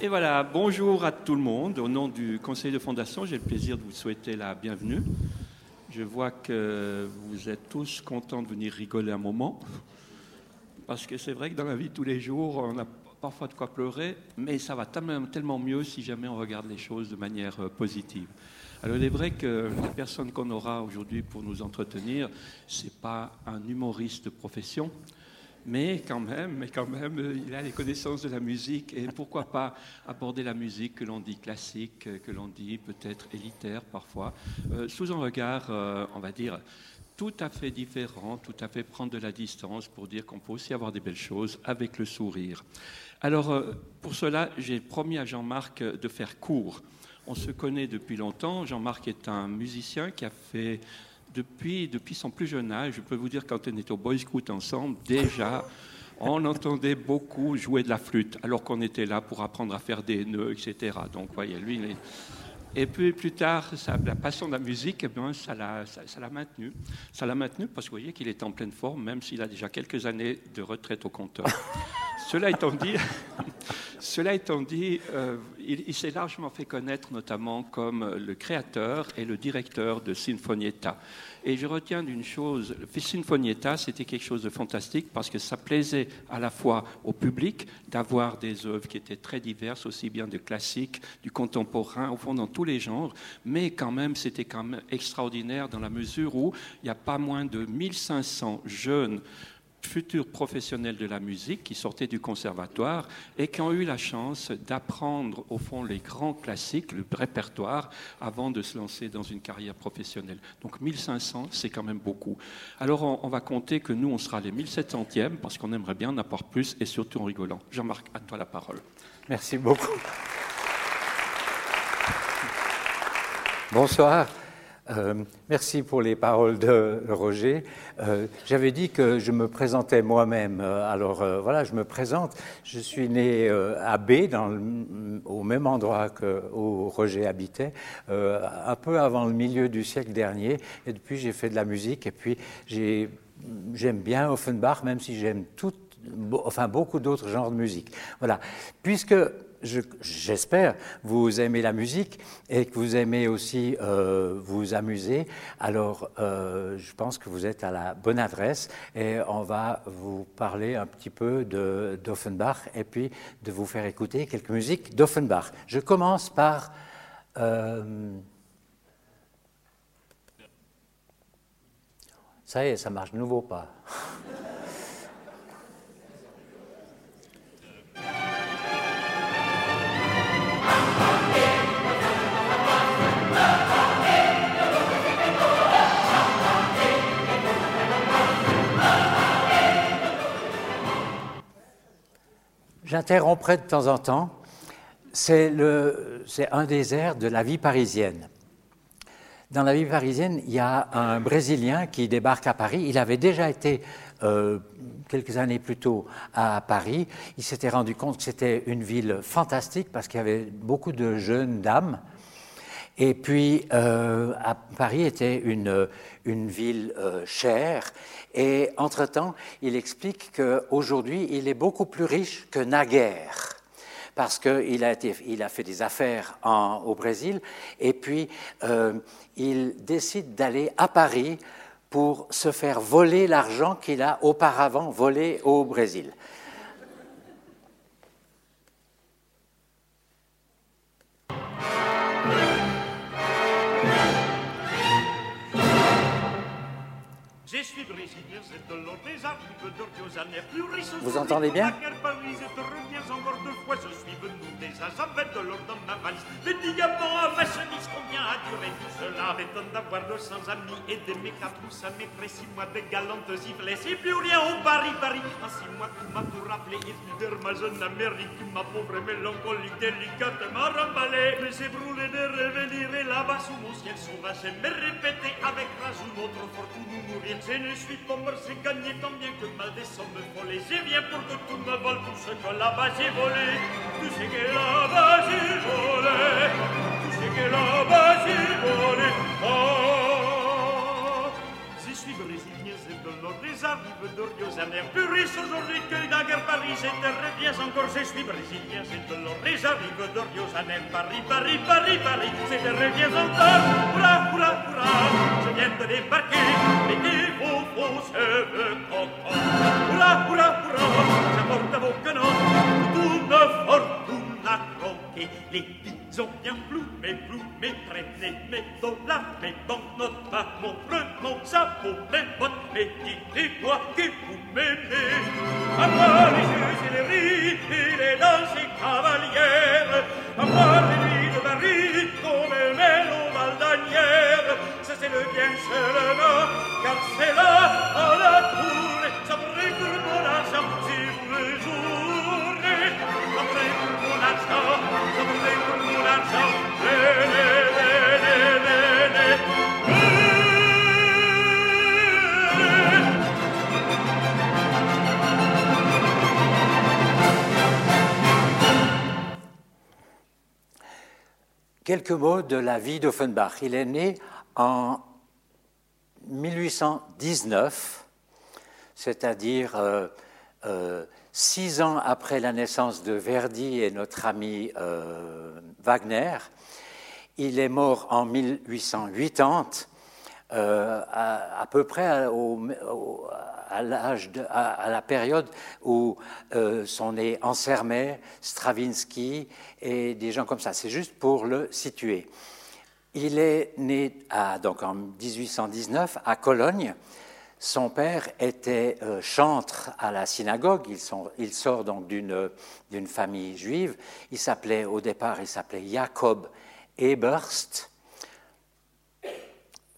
Et voilà, bonjour à tout le monde. Au nom du conseil de fondation, j'ai le plaisir de vous souhaiter la bienvenue. Je vois que vous êtes tous contents de venir rigoler un moment. Parce que c'est vrai que dans la vie tous les jours, on a parfois de quoi pleurer, mais ça va tellement mieux si jamais on regarde les choses de manière euh, positive. Alors il est vrai que la personne qu'on aura aujourd'hui pour nous entretenir, ce n'est pas un humoriste de profession, mais quand même, mais quand même, il a les connaissances de la musique et pourquoi pas aborder la musique que l'on dit classique, que l'on dit peut-être élitaire parfois, euh, sous un regard, euh, on va dire, tout à fait différent, tout à fait prendre de la distance pour dire qu'on peut aussi avoir des belles choses avec le sourire. Alors, euh, pour cela, j'ai promis à Jean-Marc de faire court. On se connaît depuis longtemps. Jean-Marc est un musicien qui a fait depuis, depuis son plus jeune âge, je peux vous dire, quand on était au Boy Scout ensemble, déjà, on entendait beaucoup jouer de la flûte, alors qu'on était là pour apprendre à faire des nœuds, etc. Donc, voyez, lui, Et puis plus tard, la passion de la musique, eh ça l'a ça, maintenu. Ça l'a maintenu parce que vous voyez qu'il est en pleine forme, même s'il a déjà quelques années de retraite au compteur. Cela étant dit, cela étant dit euh, il, s'est largement fait connaître notamment comme le créateur et le directeur de Sinfonietta. Et je retiens d'une chose, Sinfonietta, c'était quelque chose de fantastique parce que ça plaisait à la fois au public d'avoir des œuvres qui étaient très diverses, aussi bien de classique, du contemporain, au fond dans tous les genres, mais quand même c'était quand même extraordinaire dans la mesure où il n'y a pas moins de 1500 jeunes futurs professionnels de la musique qui sortaient du conservatoire et qui ont eu la chance d'apprendre au fond les grands classiques, le répertoire, avant de se lancer dans une carrière professionnelle. Donc 1500, c'est quand même beaucoup. Alors on, va compter que nous, on sera les 1700e parce qu'on aimerait bien en avoir plus et surtout en rigolant. Jean-Marc, à toi la parole. Merci beaucoup. Bonsoir. Euh, merci pour les paroles de Roger. Euh, j'avais dit que je me présentais moi-même. Euh, alors voilà, je me présente. Je suis né à B, au même endroit que, où Roger habitait, un peu avant le milieu du siècle dernier. Et depuis, j'ai fait de la musique. Et puis, j'aime bien Offenbach, même si j'aime tout, enfin beaucoup d'autres genres de musique. Voilà. Puisque j'espère, vous aimez la musique et que vous aimez aussi euh, vous amuser. Alors, euh, je pense que vous êtes à la bonne adresse et on va vous parler un petit peu d'Offenbach et puis de vous faire écouter quelques musiques d'Offenbach. Je commence par... Euh, ça y est, ça marche de nouveau pas. J'interromprai de temps en temps. C'est un des airs de la vie parisienne. Dans la vie parisienne, il y a un Brésilien qui débarque à Paris. Il avait déjà été euh, quelques années plus tôt à Paris. Il s'était rendu compte que c'était une ville fantastique parce qu'il y avait beaucoup de jeunes dames. Et puis, euh, à Paris était une, ville euh, chère. Et entre-temps, il explique qu'aujourd'hui, il est beaucoup plus riche que naguère. Parce qu'il a, il a fait des affaires au Brésil, et puis euh, il décide d'aller à Paris pour se faire voler l'argent qu'il a auparavant volé au Brésil. Je Vous entendez bien encore deux fois, je suis venu déjà, j'avais de l'or dans ma valise. Le diamant à ma chemise, combien a duré tout cela M'étonne d'avoir de sans amis et de mes quatre ça m'effraie six mois de galantes sifflets. C'est plus rien au Paris, Paris. En six mois, tout m'a tout rappelé. Et fidèle, ma jeune Amérique, ma pauvre mélancolique délicate m'a remballé. Mais j'ai brûlé de revenir et là-bas sous mon ciel sauvage, me répéter avec rage notre fortune mourir. Je ne suis pas mort, j'ai gagné tant bien que mal des sommes folles. Je viens pour que tout me vole tout ce que là-bas j'ai volé. Tout ce que là-bas j'ai volé. Tout ce que là-bas j'ai volé. Oh, je suis brésilien, c'est des arbres rive d'Oriosa n'aime plus riche aujourd'hui que naguère Paris. C'était reviens encore, je suis brésilien, c'est de l'orige rive d'Oriosa n'aime Paris, Paris, Paris, Paris. C'était reviens encore, hurrah, hurrah, hurrah. Je viens de débarquer, et des faux, cheveux coco. Hurrah, hurrah, hurrah, j'apporte à vos canons toute une fortune à croquer. Les filles J'en bien plus, mes plus, mes traînées, mes dollars, mes banknotes, pas mon bleu, mon chapeau, mes bottes, mes guides, moi qui vous m'aimez. À moi les fusileries et les rires, et les danses et cavalières, à moi les nuits de Paris, comme me mène aux Valdanières. Ça c'est le bien seulement, car c'est là, à la cour. Quelques mots de la vie d'Offenbach. Il est né en 1819, c'est-à-dire euh, euh, six ans après la naissance de Verdi et notre ami euh, Wagner. Il est mort en 1880, euh, à, peu près au, à, la période où euh, sont nés Ansermet, Stravinsky et des gens comme ça. C'est juste pour le situer. Il est né donc en 1819 à Cologne. Son père était euh, chantre à la synagogue. Il sort donc d'une famille juive. Il s'appelait au départ, il s'appelait Jacob Eberst.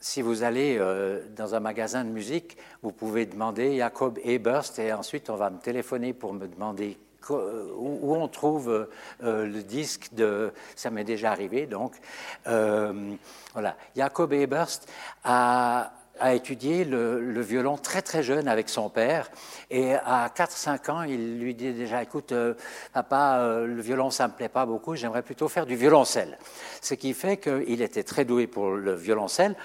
Si vous allez euh, dans un magasin de musique, vous pouvez demander Jacob Eberst et ensuite on va me téléphoner pour me demander où on trouve euh, le disque de. Ça m'est déjà arrivé donc. Euh, voilà. Jacob Eberst a, a étudié le, violon très très jeune avec son père. Et à 4-5 ans il lui dit déjà écoute euh, papa euh, le violon ça me plaît pas beaucoup j'aimerais plutôt faire du violoncelle. Ce qui fait qu'il était très doué pour le violoncelle.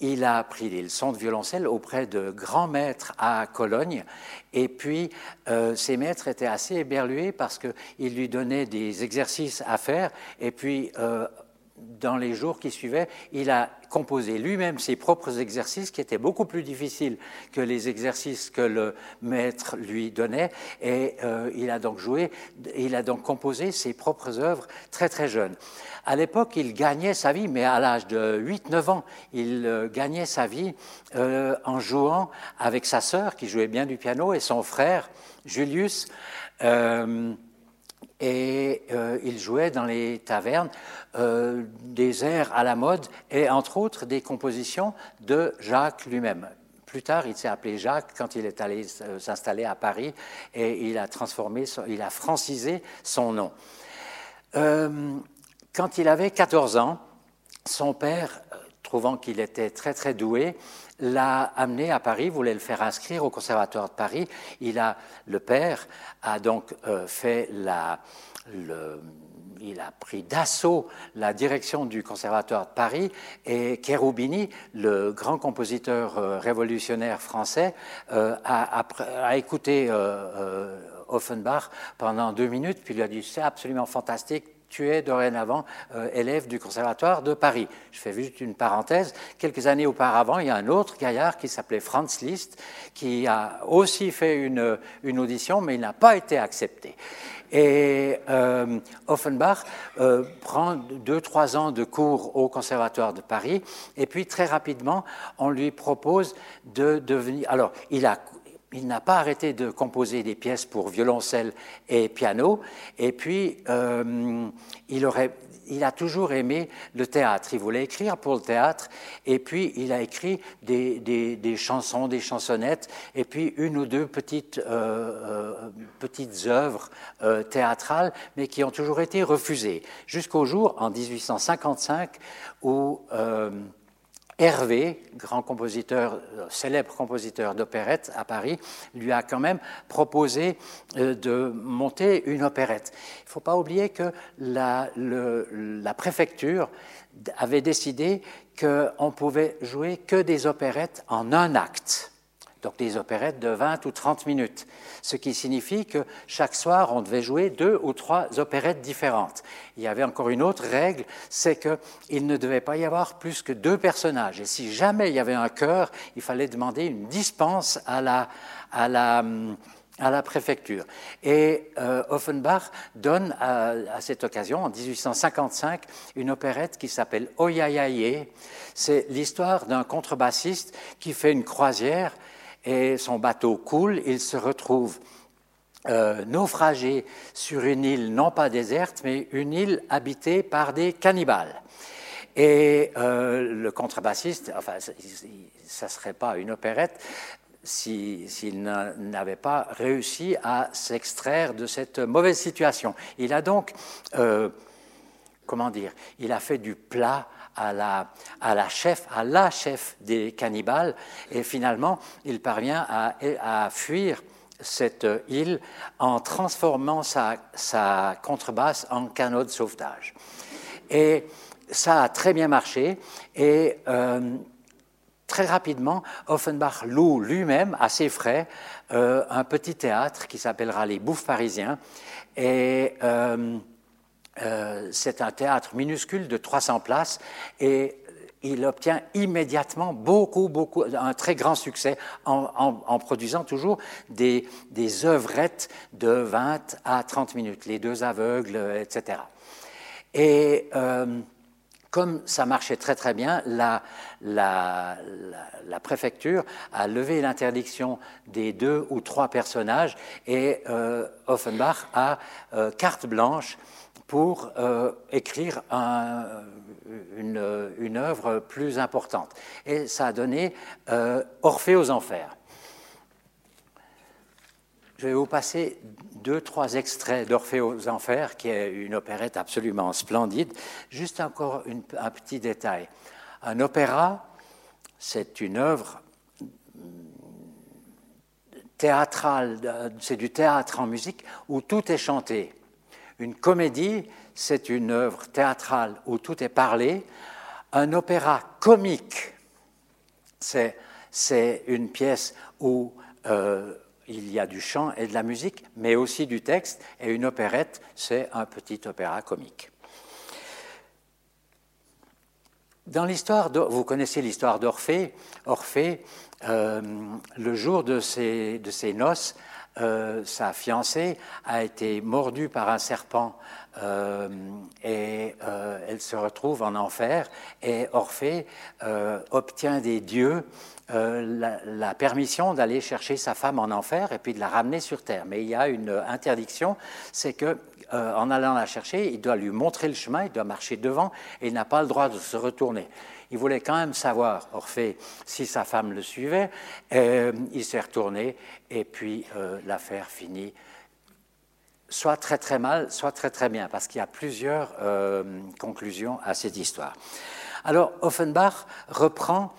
Il a appris les leçons de violoncelle auprès de grands maîtres à Cologne. Et puis euh, ces maîtres étaient assez éberlués parce qu'ils lui donnaient des exercices à faire. Et puis euh, dans les jours qui suivaient, il a composé lui-même ses propres exercices qui étaient beaucoup plus difficiles que les exercices que le maître lui donnait et euh, il a donc joué, il a donc composé ses propres œuvres très très jeune. À l'époque, il gagnait sa vie, mais à l'âge de 8-9 ans, il euh, gagnait sa vie euh, en jouant avec sa sœur qui jouait bien du piano et son frère Julius. Euh, et euh, il jouait dans les tavernes euh, des airs à la mode et entre autres des compositions de Jacques lui-même. Plus tard, il s'est appelé Jacques quand il est allé s'installer à Paris et il a transformé, il a francisé son nom. Euh, quand il avait 14 ans, son père, trouvant qu'il était très très doué, l'a amené à Paris, voulait le faire inscrire au Conservatoire de Paris. Il a, le père a donc euh, fait la, il a pris d'assaut la direction du Conservatoire de Paris et Cherubini, le grand compositeur euh, révolutionnaire français, euh, a, a, a, écouté Offenbach pendant deux minutes, puis lui a dit c'est absolument fantastique, tu es dorénavant euh, élève du Conservatoire de Paris. Je fais juste une parenthèse. Quelques années auparavant, il y a un autre gaillard qui s'appelait Franz Liszt, qui a aussi fait une, une audition, mais il n'a pas été accepté. Et euh, Offenbach euh, prend deux, trois ans de cours au Conservatoire de Paris, et puis très rapidement, on lui propose de devenir. Alors, il a il n'a pas arrêté de composer des pièces pour violoncelle et piano, et puis euh, il, aurait, il, a toujours aimé le théâtre. Il voulait écrire pour le théâtre, et puis il a écrit des, des, chansons, des chansonnettes, et puis une ou deux petites, euh, euh, petites œuvres théâtrales, mais qui ont toujours été refusées, jusqu'au jour, en 1855, où Hervé, grand compositeur, célèbre compositeur d'opérette à Paris, lui a quand même proposé de monter une opérette. Il ne faut pas oublier que la, la préfecture avait décidé qu'on pouvait jouer que des opérettes en un acte. Donc des opérettes de 20 ou 30 minutes, ce qui signifie que chaque soir, on devait jouer deux ou trois opérettes différentes. Il y avait encore une autre règle, c'est qu'il ne devait pas y avoir plus que deux personnages. Et si jamais il y avait un chœur, il fallait demander une dispense à la, à la, à la préfecture. Et euh, Offenbach donne à, cette occasion, en 1855, une opérette qui s'appelle Oyayaye. C'est l'histoire d'un contrebassiste qui fait une croisière et son bateau coule. Il se retrouve euh, naufragé sur une île non pas déserte, mais une île habitée par des cannibales. Et euh, le contrebassiste, enfin, ça ne serait pas une opérette, s'il n'avait pas réussi à s'extraire de cette mauvaise situation. Il a donc, euh, comment dire, il a fait du plat à la, à la, chef, à la chef des cannibales, et finalement, il parvient à, à fuir cette île en transformant sa, sa, contrebasse en canot de sauvetage. Et ça a très bien marché, et euh, très rapidement, Offenbach loue lui-même, à ses frais, euh, un petit théâtre qui s'appellera Les Bouffes Parisiens. Et euh, euh, c'est un théâtre minuscule de 300 places. Et il obtient immédiatement beaucoup, beaucoup, un très grand succès en, produisant toujours des, œuvrettes de 20 à 30 minutes, les deux aveugles, etc. Et comme ça marchait très très bien, la, préfecture a levé l'interdiction des deux ou trois personnages et euh, Offenbach a euh, carte blanche pour euh, écrire une, une, œuvre plus importante. Et ça a donné Orphée aux Enfers. Je vais vous passer deux, trois extraits d'Orphée aux Enfers, qui est une opérette absolument splendide. Juste encore un petit détail. Un opéra, c'est une œuvre théâtrale, c'est du théâtre en musique où tout est chanté. Une comédie, c'est une œuvre théâtrale où tout est parlé. Un opéra comique, c'est une pièce où euh, il y a du chant et de la musique, mais aussi du texte, et une opérette, c'est un petit opéra comique. Dans l'histoire, vous connaissez l'histoire d'Orphée. Orphée, euh, le jour de ses, de ses noces, euh, sa fiancée a été mordue par un serpent euh, et elle se retrouve en enfer. Et Orphée obtient des dieux euh, la, permission d'aller chercher sa femme en enfer et puis de la ramener sur terre. Mais il y a une interdiction, c'est que euh, en allant la chercher, il doit lui montrer le chemin, il doit marcher devant et il n'a pas le droit de se retourner. Il voulait quand même savoir, Orphée, si sa femme le suivait. Euh, il s'est retourné et puis l'affaire finit soit très très mal, soit très très bien, parce qu'il y a plusieurs conclusions à cette histoire. Alors Offenbach reprend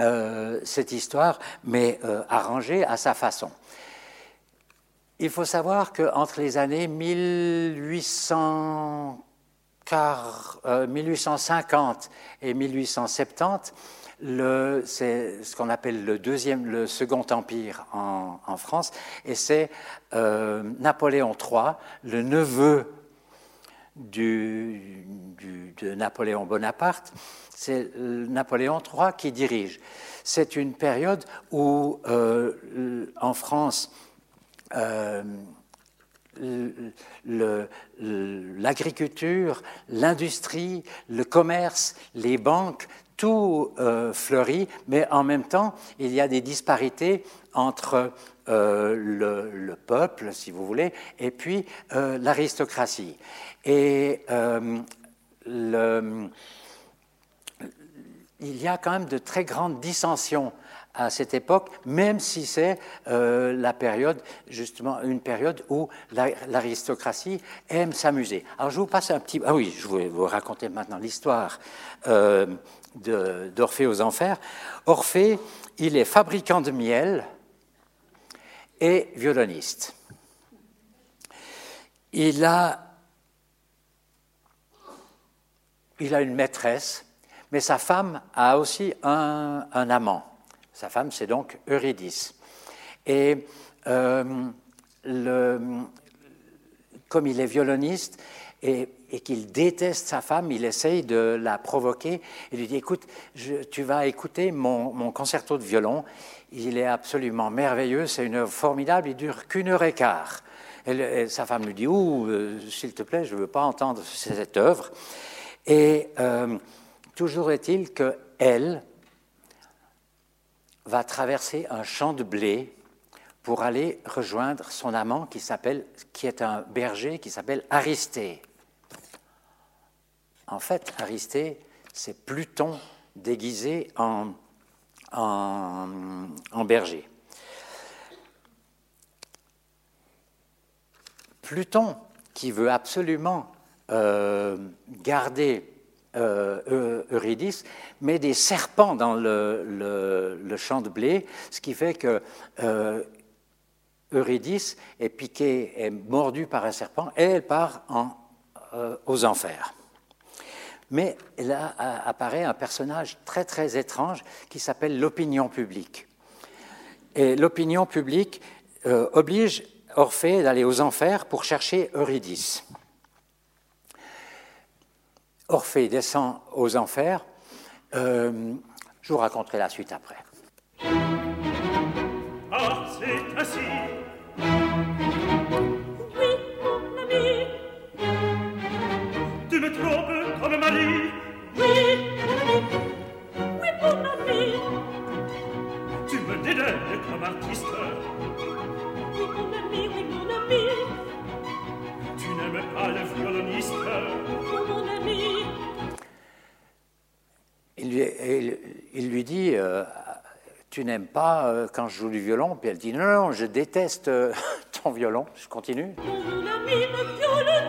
euh, cette histoire, mais euh, arrangée à sa façon. Il faut savoir qu'entre les années 1850 euh, et 1870, c'est ce qu'on appelle le deuxième, le second empire en, France, et c'est Napoléon III, le neveu de Napoléon Bonaparte, c'est Napoléon III qui dirige. C'est une période où, euh, en France, euh, l'agriculture, l'industrie, le commerce, les banques, tout euh, fleurit, mais en même temps, il y a des disparités entre le, peuple, si vous voulez, et puis l'aristocratie. Et il y a quand même de très grandes dissensions à cette époque, même si c'est euh, la période, justement, une période où l'aristocratie aime s'amuser. Alors je vous passe un petit... Ah oui, je vais vous raconter maintenant l'histoire euh, d'Orphée aux Enfers. Orphée, il est fabricant de miel et violoniste. Il a, il a une maîtresse mais sa femme a aussi un, amant. Sa femme, c'est donc Eurydice. Et le, comme il est violoniste et, qu'il déteste sa femme, il essaye de la provoquer et lui dit Écoute, tu vas écouter mon, concerto de violon. Il est absolument merveilleux, c'est une œuvre formidable, il dure qu'une heure et quart. Et, sa femme lui dit Ouh, euh, s'il te plaît, je ne veux pas entendre cette œuvre. Et euh, toujours est-il qu'elle va traverser un champ de blé pour aller rejoindre son amant qui, s'appelle, qui est un berger qui s'appelle Aristée. En fait, Aristée, c'est Pluton déguisé en, berger. Pluton, qui veut absolument euh, garder euh, Eurydice, met des serpents dans le, champ de blé, ce qui fait que euh, Eurydice est piquée, est mordue par un serpent et elle part euh, aux enfers. Mais là apparaît un personnage très très étrange qui s'appelle l'opinion publique. Et l'opinion publique oblige Orphée d'aller aux enfers pour chercher Eurydice. Orphée descend aux enfers. Euh, je vous raconterai la suite après. Ah, c'est ainsi Oui, oui, mon ami. Tu me dédaignes comme artiste. Oui, mon ami, oui, mon ami. Tu n'aimes pas le violoniste. Oui, mon ami. Il lui, il, il lui dit euh, Tu n'aimes pas euh, quand je joue du violon? Puis elle dit Non, non, je déteste euh, ton violon. Je continue. Mon ami, mon violoniste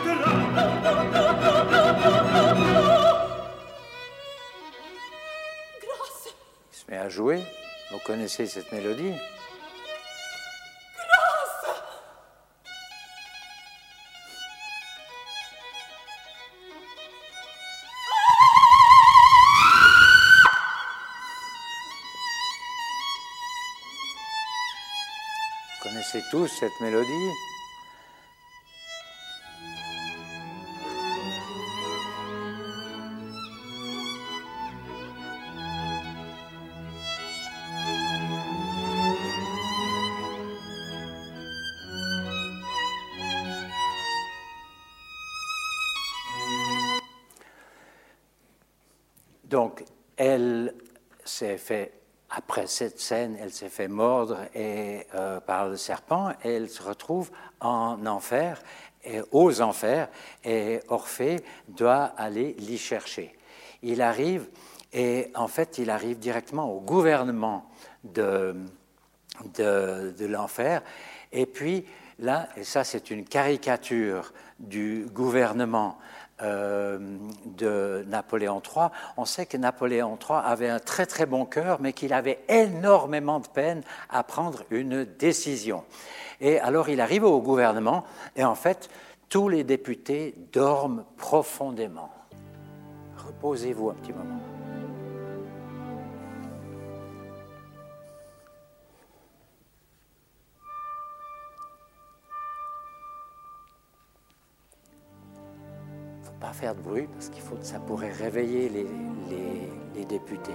Vous connaissez cette mélodie. Connaissez tous cette mélodie après cette scène, elle s'est fait mordre euh, par le serpent et elle se retrouve en enfer, aux enfers, et Orphée doit aller l'y chercher. Il arrive, et en fait, il arrive directement au gouvernement de, de, de l'enfer, et puis là, et ça c'est une caricature du gouvernement euh, de Napoléon III, on sait que Napoléon III avait un très très bon cœur, mais qu'il avait énormément de peine à prendre une décision. Et alors il arrive au gouvernement, et en fait, tous les députés dorment profondément. Reposez-vous un petit moment. Pas faire de bruit parce faut, ça pourrait réveiller les députés.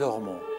d'Ormont.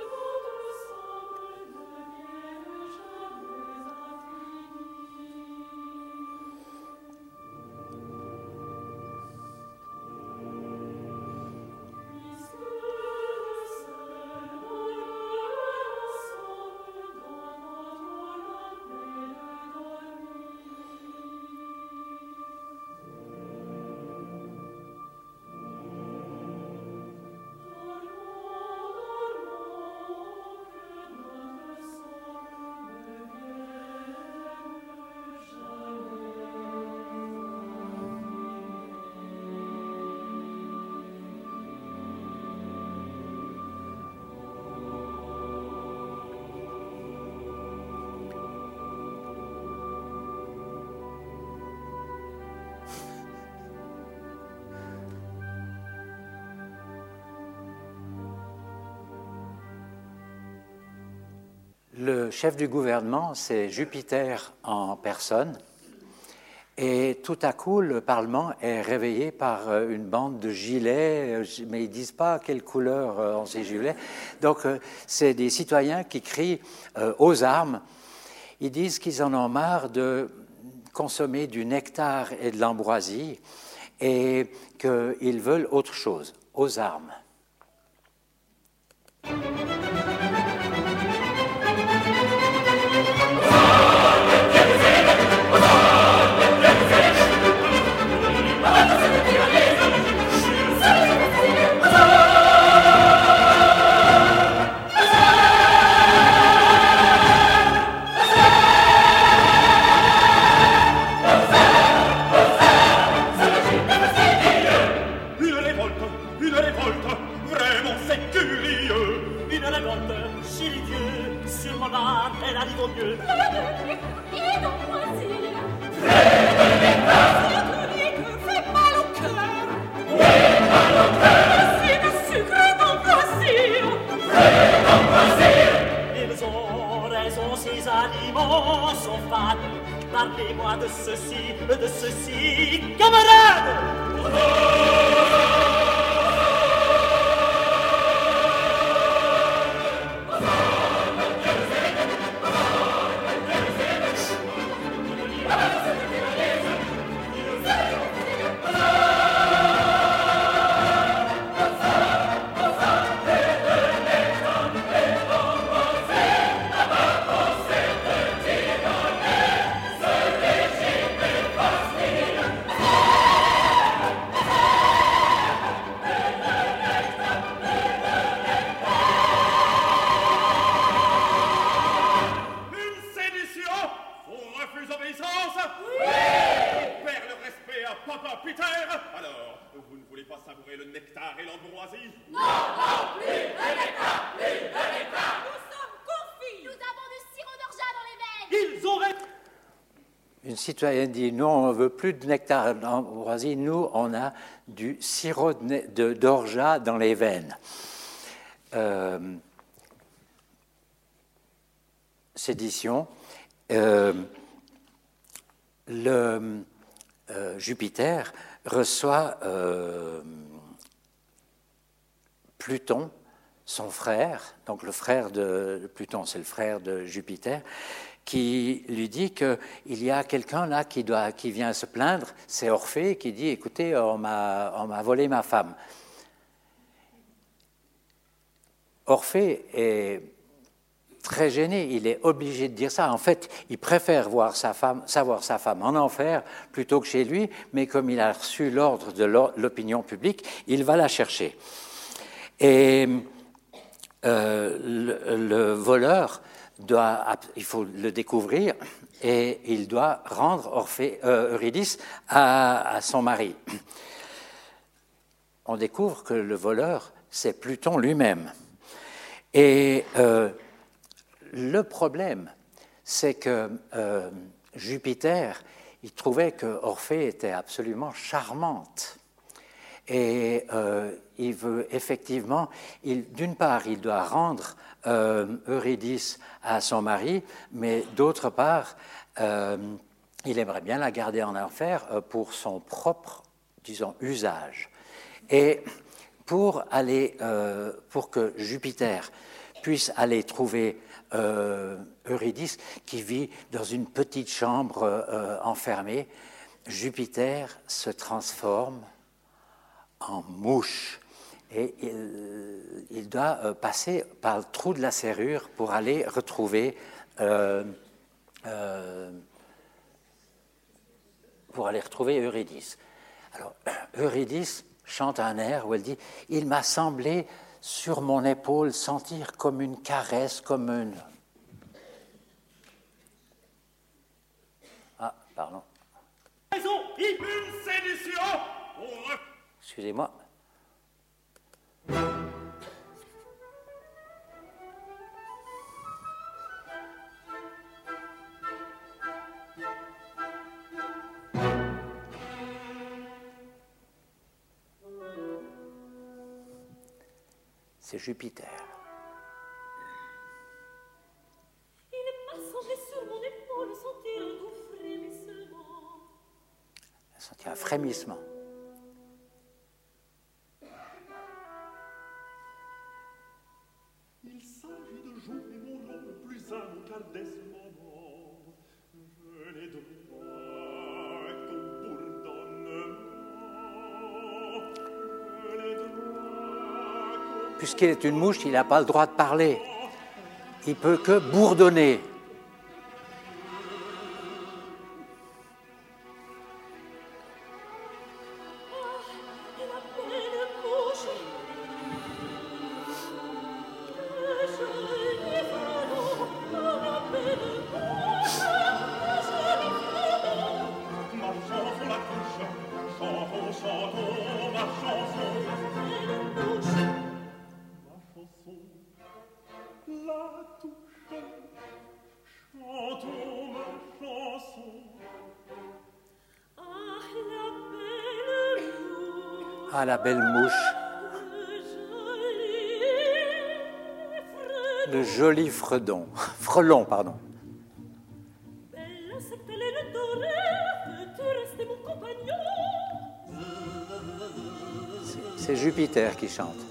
Le chef du gouvernement, c'est Jupiter en personne. Et tout à coup, le Parlement est réveillé par euh, une bande de gilets, euh, mais ils ne disent pas quelle couleur euh, ont ces gilets. Donc, c'est des citoyens qui crient aux armes. Ils disent qu'ils en ont marre de consommer du nectar et de l'ambroisie et qu'ils veulent autre chose, aux armes. Ceci, citoyen dit, nous, on ne veut plus de nectar d'ambroisie, nous, on a du sirop d'orgeat dans les veines. Euh, sédition. Euh, le euh, Jupiter reçoit Pluton, son frère, donc le frère de Pluton, c'est le frère de Jupiter, qui lui dit qu'il y a quelqu'un là qui, doit, qui vient se plaindre, c'est Orphée, qui dit Écoutez, on m'a volé ma femme. Orphée est très gêné, il est obligé de dire ça. En fait, il préfère voir sa femme, savoir sa femme en enfer plutôt que chez lui, mais comme il a reçu l'ordre de l'opinion publique, il va la chercher. Et euh, le, voleur il faut le découvrir et il doit rendre Orphée, euh, Eurydice à, son mari. On découvre que le voleur, c'est Pluton lui-même. Et euh, le problème, c'est que euh, Jupiter, il trouvait que Orphée était absolument charmante. Et il veut effectivement, d'une part, il doit rendre euh, Eurydice à son mari, mais d'autre part, euh, il aimerait bien la garder en enfer euh, pour son propre, usage. Et pour, aller, pour que Jupiter puisse aller trouver Eurydice, qui vit dans une petite chambre enfermée, Jupiter se transforme en mouche et il, doit passer par le trou de la serrure pour aller retrouver pour aller retrouver Eurydice. Alors, Eurydice chante un air où elle dit Il m'a semblé sur mon épaule sentir comme une caresse, comme une. Ah, pardon. Excusez-moi. C'est Jupiter. Il semblé sur mon épaule sentir un doux frémissement. Sentir un frémissement. Puisqu'il est une mouche, il n'a pas le droit de parler. Il peut que bourdonner. Belle mouche, Le joli fredon. Frelon, pardon. C'est Jupiter qui chante.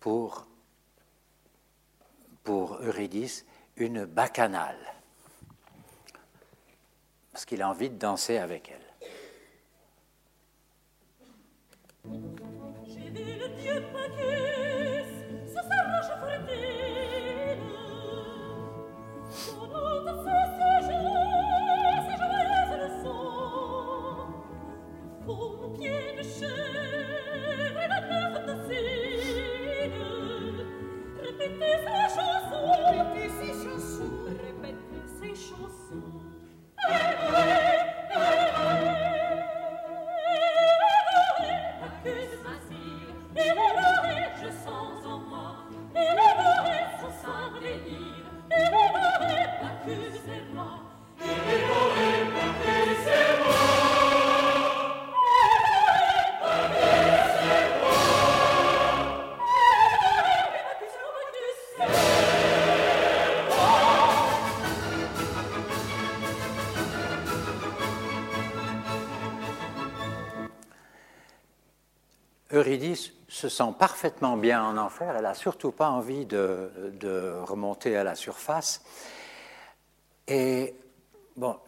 Pour, pour Eurydice une bacchanale. Parce qu'il a envie de danser avec elle. Se sent parfaitement bien en enfer, elle n'a surtout pas envie de, de remonter à la surface. Et bon,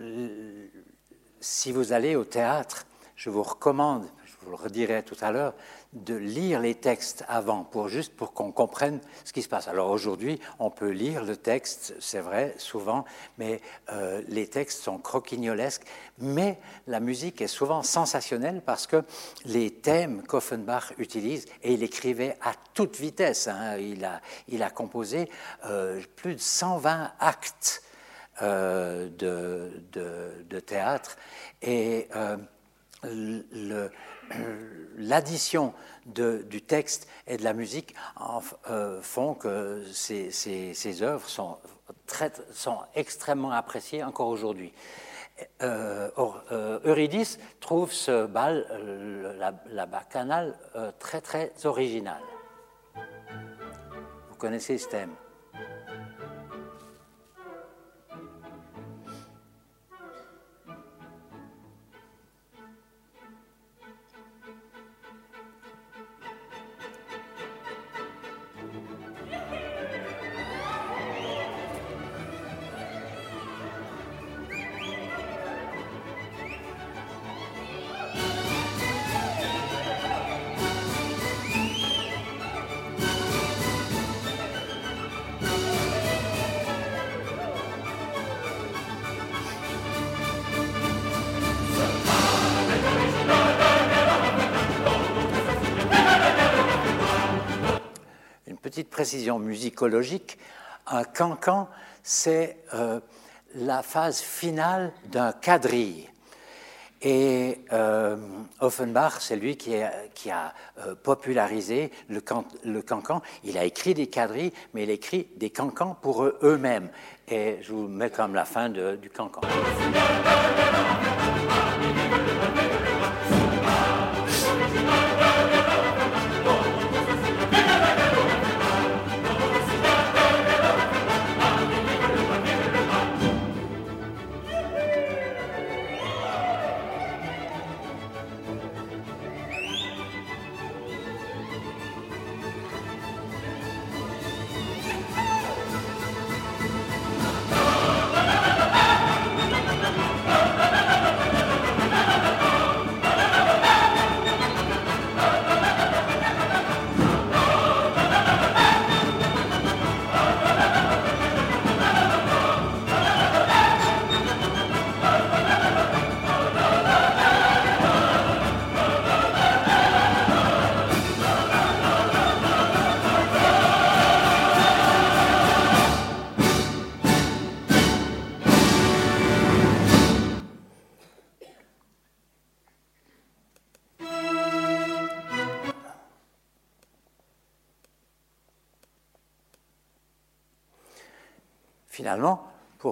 si vous allez au théâtre, je vous recommande, vous le redirai tout à l'heure, de lire les textes avant, pour juste pour qu'on comprenne ce qui se passe. Alors aujourd'hui, on peut lire le texte, c'est vrai, souvent, mais euh, les textes sont croquignolesques, mais la musique est souvent sensationnelle parce que les thèmes qu'Offenbach utilise, et il écrivait à toute vitesse, hein, il, a, il a composé euh, plus de 120 actes euh, de, de- théâtre. Et le- l'addition du texte et de la musique euh, font que ces, œuvres sont, extrêmement appréciées encore aujourd'hui. Euh, euh, Eurydice trouve ce bal, la, la bacchanale, très très original. Vous connaissez ce thème? Précision musicologique, un cancan, c'est euh, la phase finale d'un quadrille. Et euh, Offenbach, c'est lui qui, a- euh, popularisé le, can- le cancan. Il a écrit des quadrilles, mais il écrit des cancans pour eux- eux-mêmes. Et je vous mets comme la fin du cancan.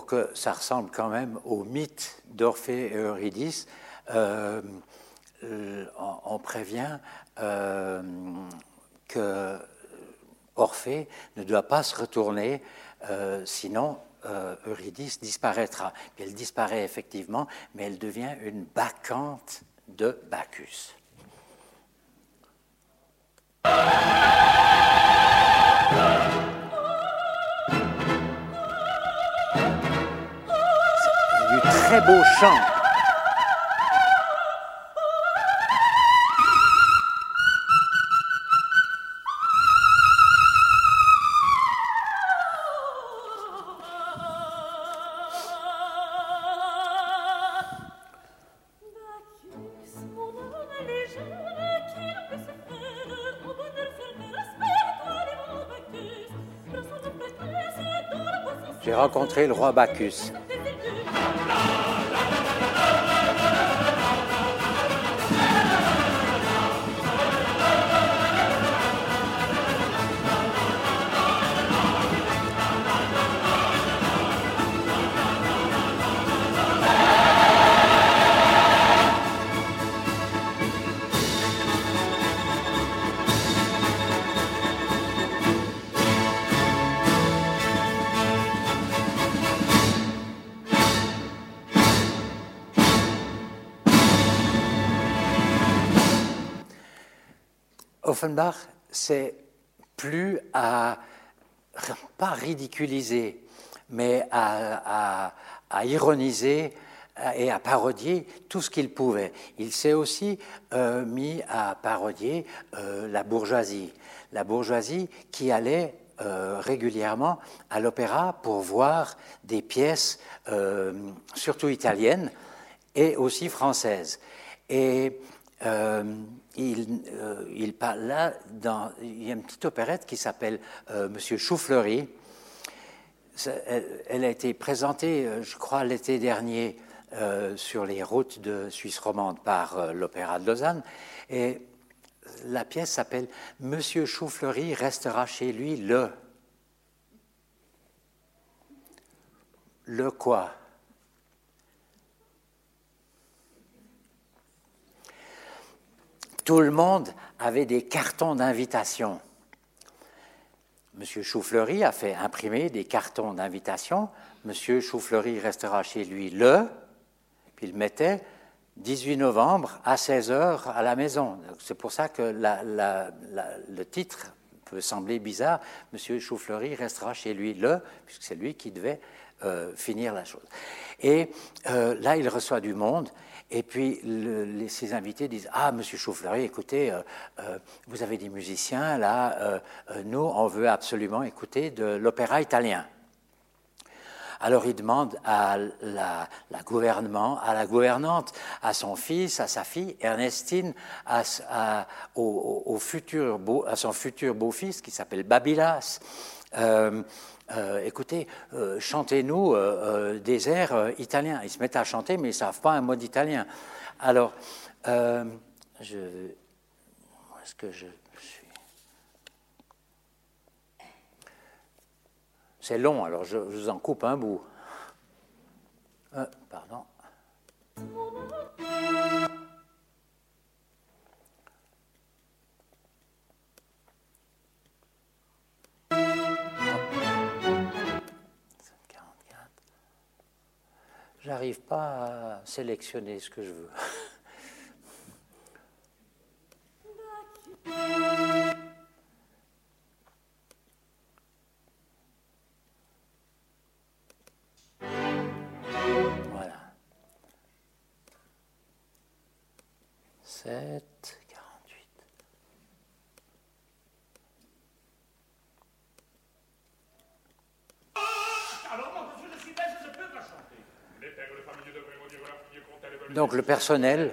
Que ça ressemble quand même au mythe d'Orphée et Eurydice, euh, euh, on, prévient euh, que Orphée ne doit pas se retourner, sinon Eurydice disparaîtra. Elle disparaît effectivement, mais elle devient une bacchante de Bacchus. J'ai rencontré le roi Bacchus. Offenbach, c'est plus à, pas ridiculiser, mais à, à- ironiser et à parodier tout ce qu'il pouvait. Il s'est aussi euh, mis à parodier euh, la bourgeoisie. La bourgeoisie qui allait euh, régulièrement à l'opéra pour voir des pièces, surtout italiennes, et aussi françaises. Et il, euh, il parle là, dans, il y a une petite opérette qui s'appelle euh, Monsieur Choufleury. elle, a été présentée, euh, je crois, l'été dernier sur les routes de Suisse romande par l'Opéra de Lausanne. Et la pièce s'appelle Monsieur Choufleury restera chez lui le. Le quoi? Tout le monde avait des cartons d'invitation. Monsieur Choufleury a fait imprimer des cartons d'invitation. Monsieur Choufleury restera chez lui le, puis il mettait 18 novembre à 16h à la maison. C'est pour ça que le titre peut sembler bizarre. Monsieur Choufleury restera chez lui le, puisque c'est lui qui devait euh, finir la chose. Et euh, là, il reçoit du monde. Et puis, ses invités disent Ah, monsieur Choufleury, écoutez, euh, euh, vous avez des musiciens, là, euh, nous, on veut absolument écouter de l'opéra italien. Alors il demande à la, gouvernement, à la gouvernante, à son fils, à sa fille, Ernestine, à, son futur beau-fils qui s'appelle Babylas. Euh, écoutez, euh, chantez-nous euh, des airs italiens. Ils se mettent à chanter, mais ils ne savent pas un mot d'italien. Alors, je, est-ce que je suis? C'est long, alors je, vous en coupe un bout. Pardon. J'arrive pas à sélectionner ce que je veux. Donc le personnel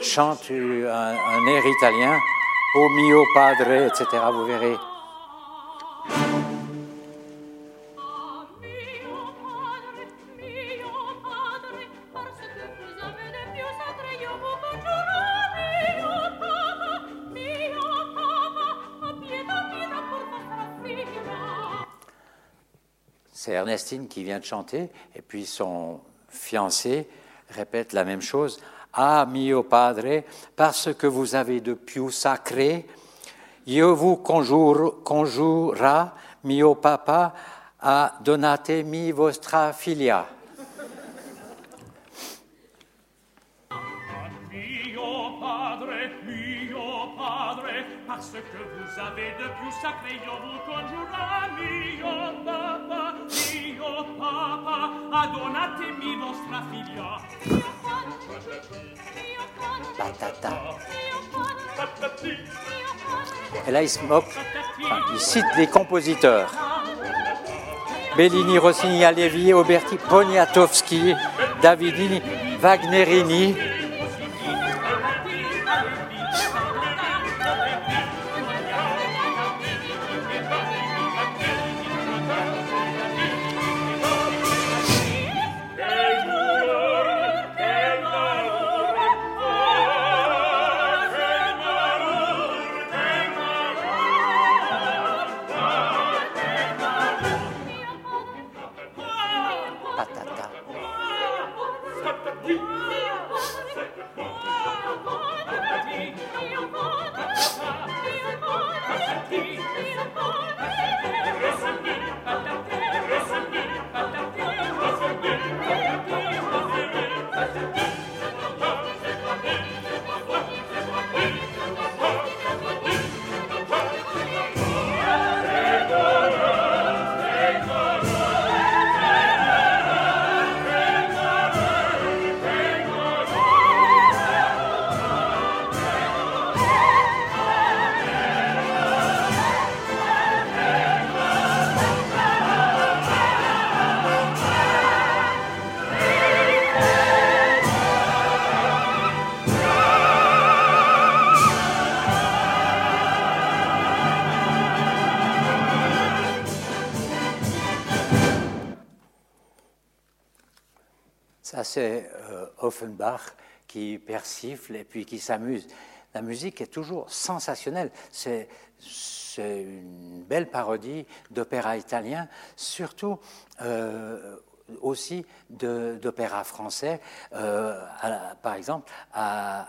chante un, un air italien, O mio padre, etc. Vous verrez. C'est Ernestine qui vient de chanter, et puis son fiancé répète la même chose. Ah, mio padre, parce que vous avez de più sacré, io vous conjure, conjura, mio papa, a donatemi vostra padre, parce que vous avez de più sacré, io vous papa, mio papa, adonatemi vostra figlia. Et là, il se moque, il cite les compositeurs. Bellini, Rossini, Alevi, Auberti, Poniatowski, Davidini, Wagnerini. Ça, c'est euh, Offenbach qui persifle et puis qui s'amuse. La musique est toujours sensationnelle. C'est une belle parodie d'opéra italien, surtout euh, aussi d'opéra français. Euh, par exemple, pas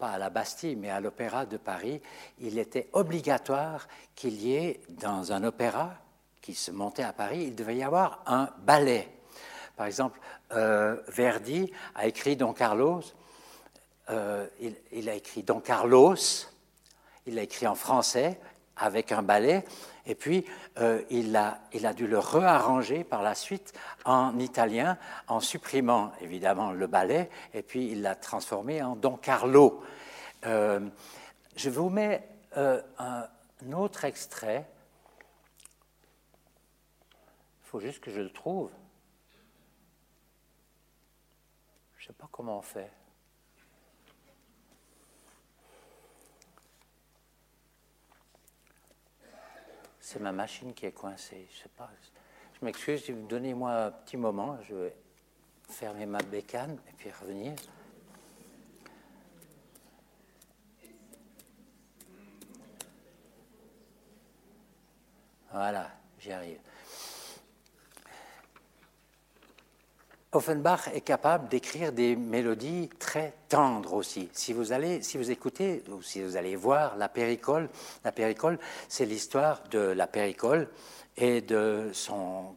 à la Bastille, mais à l'Opéra de Paris, il était obligatoire qu'il y ait dans un opéra qui se montait à Paris, il devait y avoir un ballet. Par exemple, euh, Verdi a écrit Don Carlos, euh, il, a écrit Don Carlos, il l'a écrit en français avec un ballet, et puis euh, il, a, il a dû le réarranger par la suite en italien, en supprimant évidemment le ballet, et puis il l'a transformé en Don Carlo. Je vous mets un autre extrait. Il faut juste que je le trouve. Je ne sais pas comment on fait. C'est ma machine qui est coincée. Je sais pas. Je m'excuse. Donnez-moi un petit moment. Je vais fermer ma bécane et puis revenir. Voilà, j'y arrive. Offenbach est capable d'écrire des mélodies très tendres aussi. Si vous allez, si vous écoutez ou si vous allez voir la péricole, la péricole, c'est l'histoire de la péricole et de son,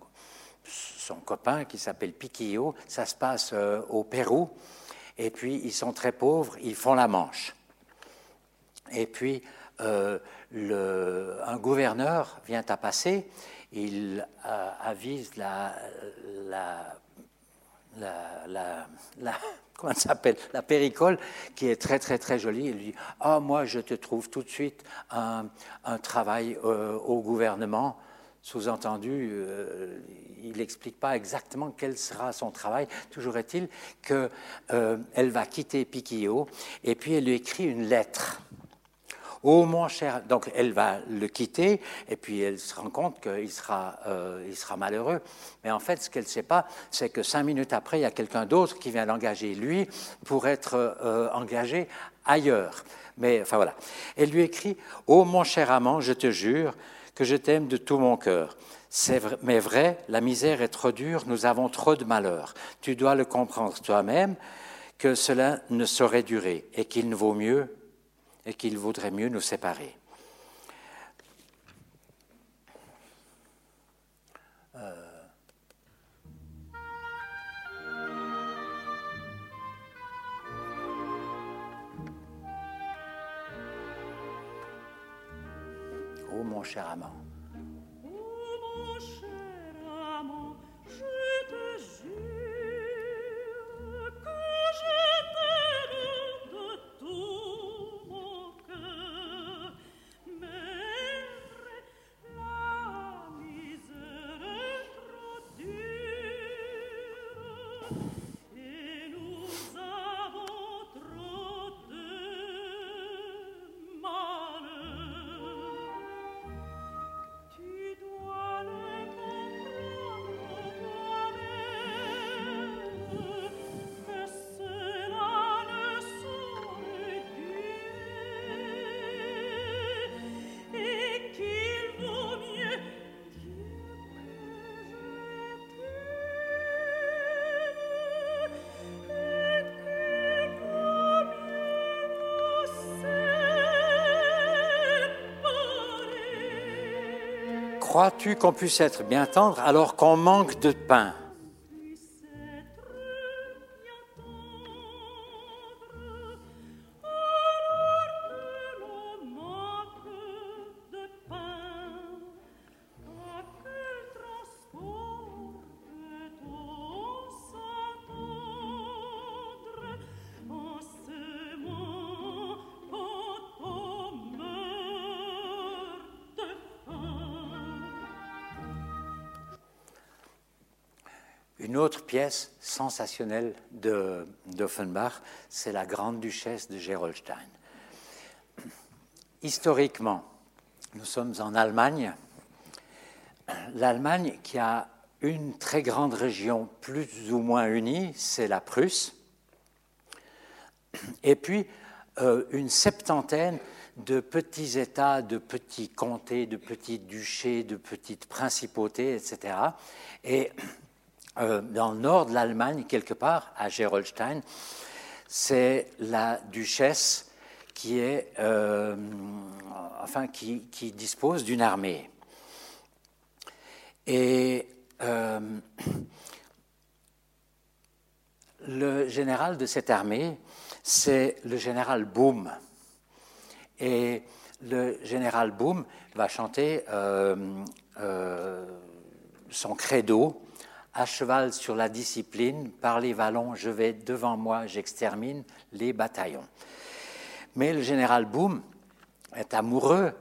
son copain qui s'appelle Piquillo. Ça se passe euh, au Pérou. Et puis ils sont très pauvres, ils font la Manche. Et puis, euh, un gouverneur vient à passer, il euh, avise la, la, la- comment s'appelle, la péricole, qui est très très très jolie. Il lui dit, ah moi je te trouve tout de suite un, un travail euh, au gouvernement. Sous-entendu, euh, il n'explique pas exactement quel sera son travail. Toujours est-il qu'elle va quitter Piquillo et puis elle lui écrit une lettre. Oh mon cher, donc elle va le quitter et puis elle se rend compte qu'il sera, euh, il sera malheureux. Mais en fait, ce qu'elle ne sait pas, c'est que cinq minutes après, il y a quelqu'un d'autre qui vient l'engager lui pour être euh, engagé ailleurs. Mais enfin voilà. Elle lui écrit Oh mon cher amant, je te jure que je t'aime de tout mon cœur. C'est vrai, mais vrai, la misère est trop dure, nous avons trop de malheur. Tu dois le comprendre toi-même que cela ne saurait durer et qu'il ne vaut mieux et qu'il vaudrait mieux nous séparer. Crois-tu qu'on puisse être bien tendre alors qu'on manque de pain? Autre pièce sensationnelle de- d'Offenbach, c'est La Grande Duchesse de Gerolstein. Historiquement, nous sommes en Allemagne. L'Allemagne qui a une très grande région plus ou moins unie, c'est la Prusse, et puis euh, une septantaine de petits États, de petits comtés, de petits duchés, de petites principautés, etc. Et euh, dans le nord de l'Allemagne, quelque part, à Gerolstein, c'est la duchesse qui, est, euh, enfin, qui, dispose d'une armée. Et euh, le général de cette armée, c'est le général Boom. Et le général Boom va chanter son credo à cheval sur la discipline, par les vallons, je vais devant moi, j'extermine les bataillons. Mais le général Boom est amoureux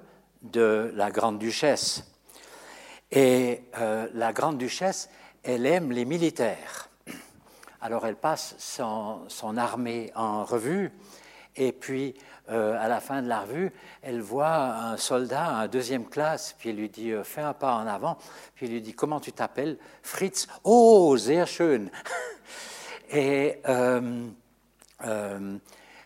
de la grande duchesse. Et euh, la grande duchesse, elle aime les militaires. Alors elle passe son, son armée en revue, et puis euh, à la fin de la revue, elle voit un soldat, un deuxième classe, puis elle lui dit euh, Fais un pas en avant. Puis elle lui dit Comment tu t'appelles? Fritz. Oh, sehr schön Et euh,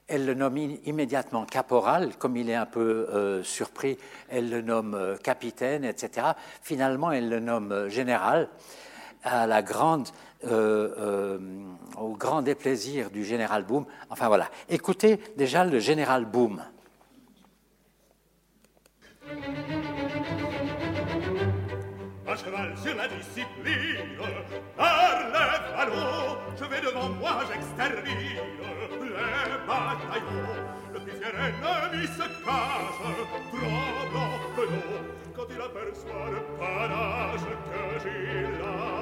elle le nomme immédiatement caporal, comme il est un peu surpris, elle le nomme capitaine, etc. Finalement, elle le nomme général, à la grande, euh, euh, au grand déplaisir du général Boom. Enfin voilà, écoutez déjà le général Boom. À cheval sur la discipline, par les vallons, je vais devant moi, j'extermine les bataillons. Le plus ennemi se cache, tremblant de l'eau, quand il aperçoit le panache que j'ai là-haut.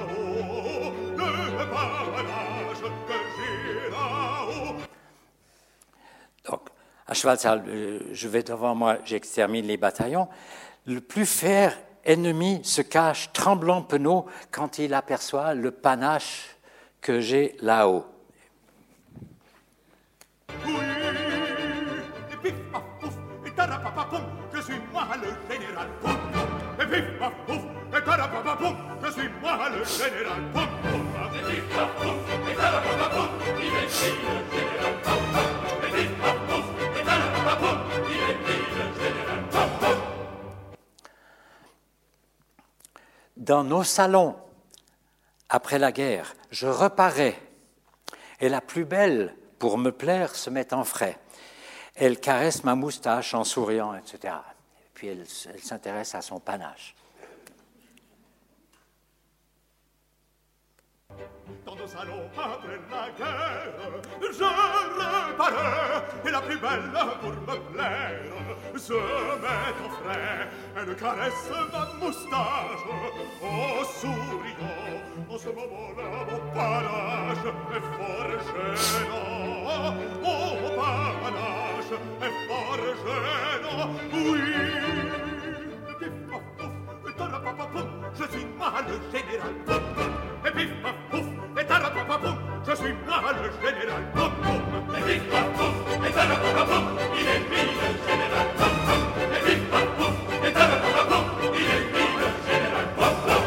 Donc, à euh, je vais devant moi, j'extermine les bataillons. Le plus fier ennemi se cache, tremblant penaud, quand il aperçoit le panache que j'ai là-haut. Suis moi le général Je suis moi le général. Dans nos salons, après la guerre, je reparais, et la plus belle, pour me plaire, se met en frais. Elle caresse ma moustache en souriant, etc. Et puis elle s'intéresse à son panache. Dans nos salons, après la guerre, je réparais et la plus belle pour me plaire se met en frais. Elle caresse ma moustache en souriant. En ce moment-là, mon panache est fort gênant. Mon panache est fort gênant. Oui, je suis mal général. Et pif paf pouf, et tarapapapoum, je suis moi le général Poum Poum. Et pif paf pouf, et tarapapapoum, il est lui le général Poum Poum. Et pif paf pouf, et tarapapapoum, il est lui le général Poum Poum.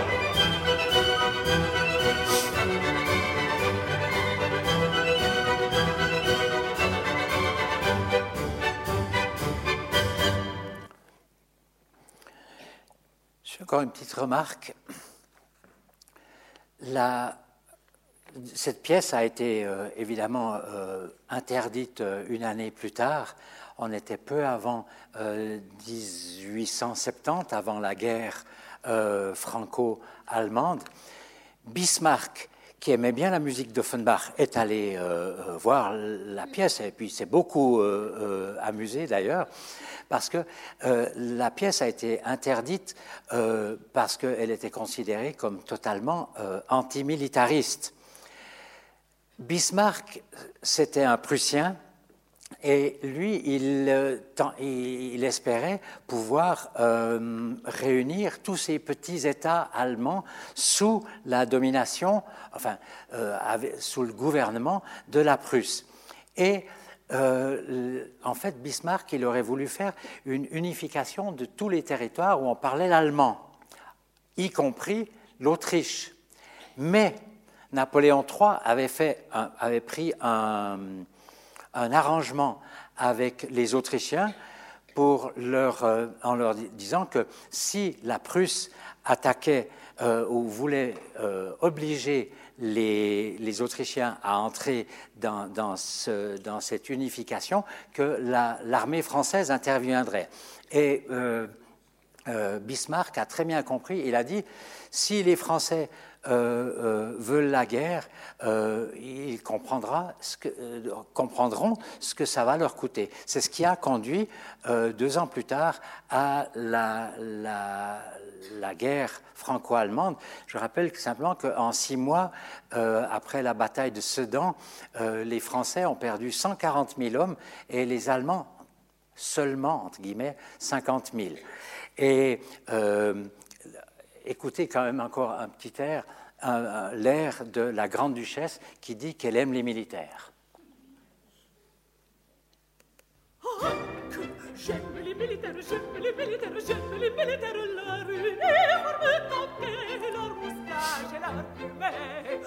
J'ai encore une petite remarque. Cette pièce a été euh, évidemment euh, interdite euh, une année plus tard. On était peu avant euh, 1870, avant la guerre franco-allemande. Bismarck, qui aimait bien la musique d'Offenbach, est allé euh, euh, voir la pièce et puis s'est beaucoup euh, amusé d'ailleurs parce que la pièce a été interdite parce qu'elle était considérée comme totalement antimilitariste. Bismarck, c'était un Prussien, et lui, il, euh, espérait pouvoir euh, réunir tous ces petits États allemands sous la domination, enfin, euh, sous le gouvernement de la Prusse. Et en fait, Bismarck, il aurait voulu faire une unification de tous les territoires où on parlait l'allemand y compris l'Autriche. Mais Napoléon III avait pris un, un arrangement avec les Autrichiens pour leur, euh, en leur di- disant que si la Prusse attaquait euh, ou voulait euh, obliger les, Autrichiens à entrer dans, dans ce- dans cette unification, que la- l'armée française interviendrait. Et Bismarck a très bien compris, il a dit, si les Français euh, euh, veulent la guerre, euh, ils comprendra ce que- euh, comprendront ce que ça va leur coûter. C'est ce qui a conduit, deux ans plus tard, à la, guerre franco-allemande. Je rappelle simplement qu'en six mois, après la bataille de Sedan, les Français ont perdu 140 000 hommes et les Allemands seulement, entre guillemets, 50 000. Et écoutez quand même encore un petit air, l'air de la grande duchesse qui dit qu'elle aime les militaires. Ah, j'aime les militaires, j'aime les militaires, j'aime les militaires, leur uniforme toqué, leur moustache et leur fumée.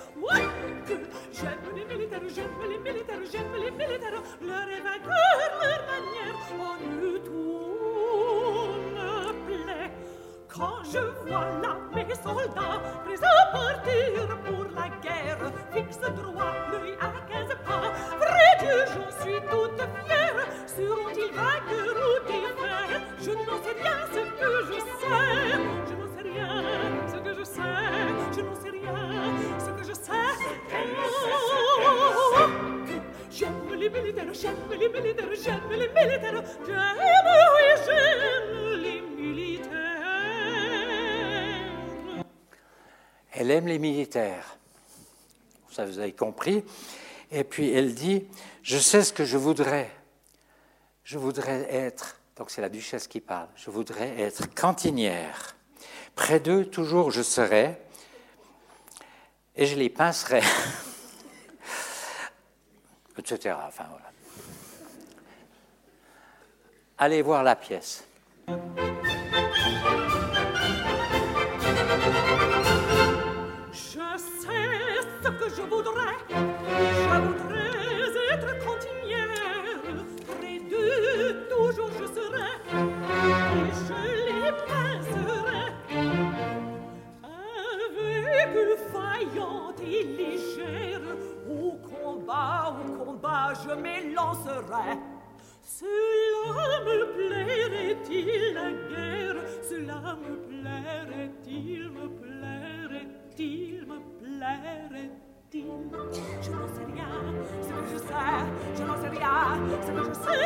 J'aime les militaires, j'aime les militaires, j'aime les militaires, leur évacueur, leur manière, en tout me plaît. Quand je vois là mes soldats prêts à partir pour la guerre, fixe droit, l'œil Ça, vous avez compris. Et puis elle dit, je sais ce que je voudrais. Je voudrais être, donc c'est la duchesse qui parle, je voudrais être cantinière. Près d'eux, toujours, je serai, et je les pincerai, etc. Allez voir la pièce. Combat, au combat, je m'élancerai. Cela me plairait-il la guerre? Cela me plairait-il, me plairait-il, me plairait-il? Je n'en sais rien, ce que je sais, je n'en sais rien, ce que je sais.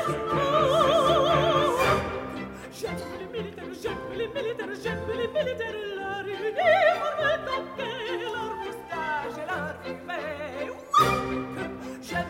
J'aime les militaires, j'aime les militaires, j'aime les militaires, leur uniforme toqué, leur moustache et leur fumée. Ah,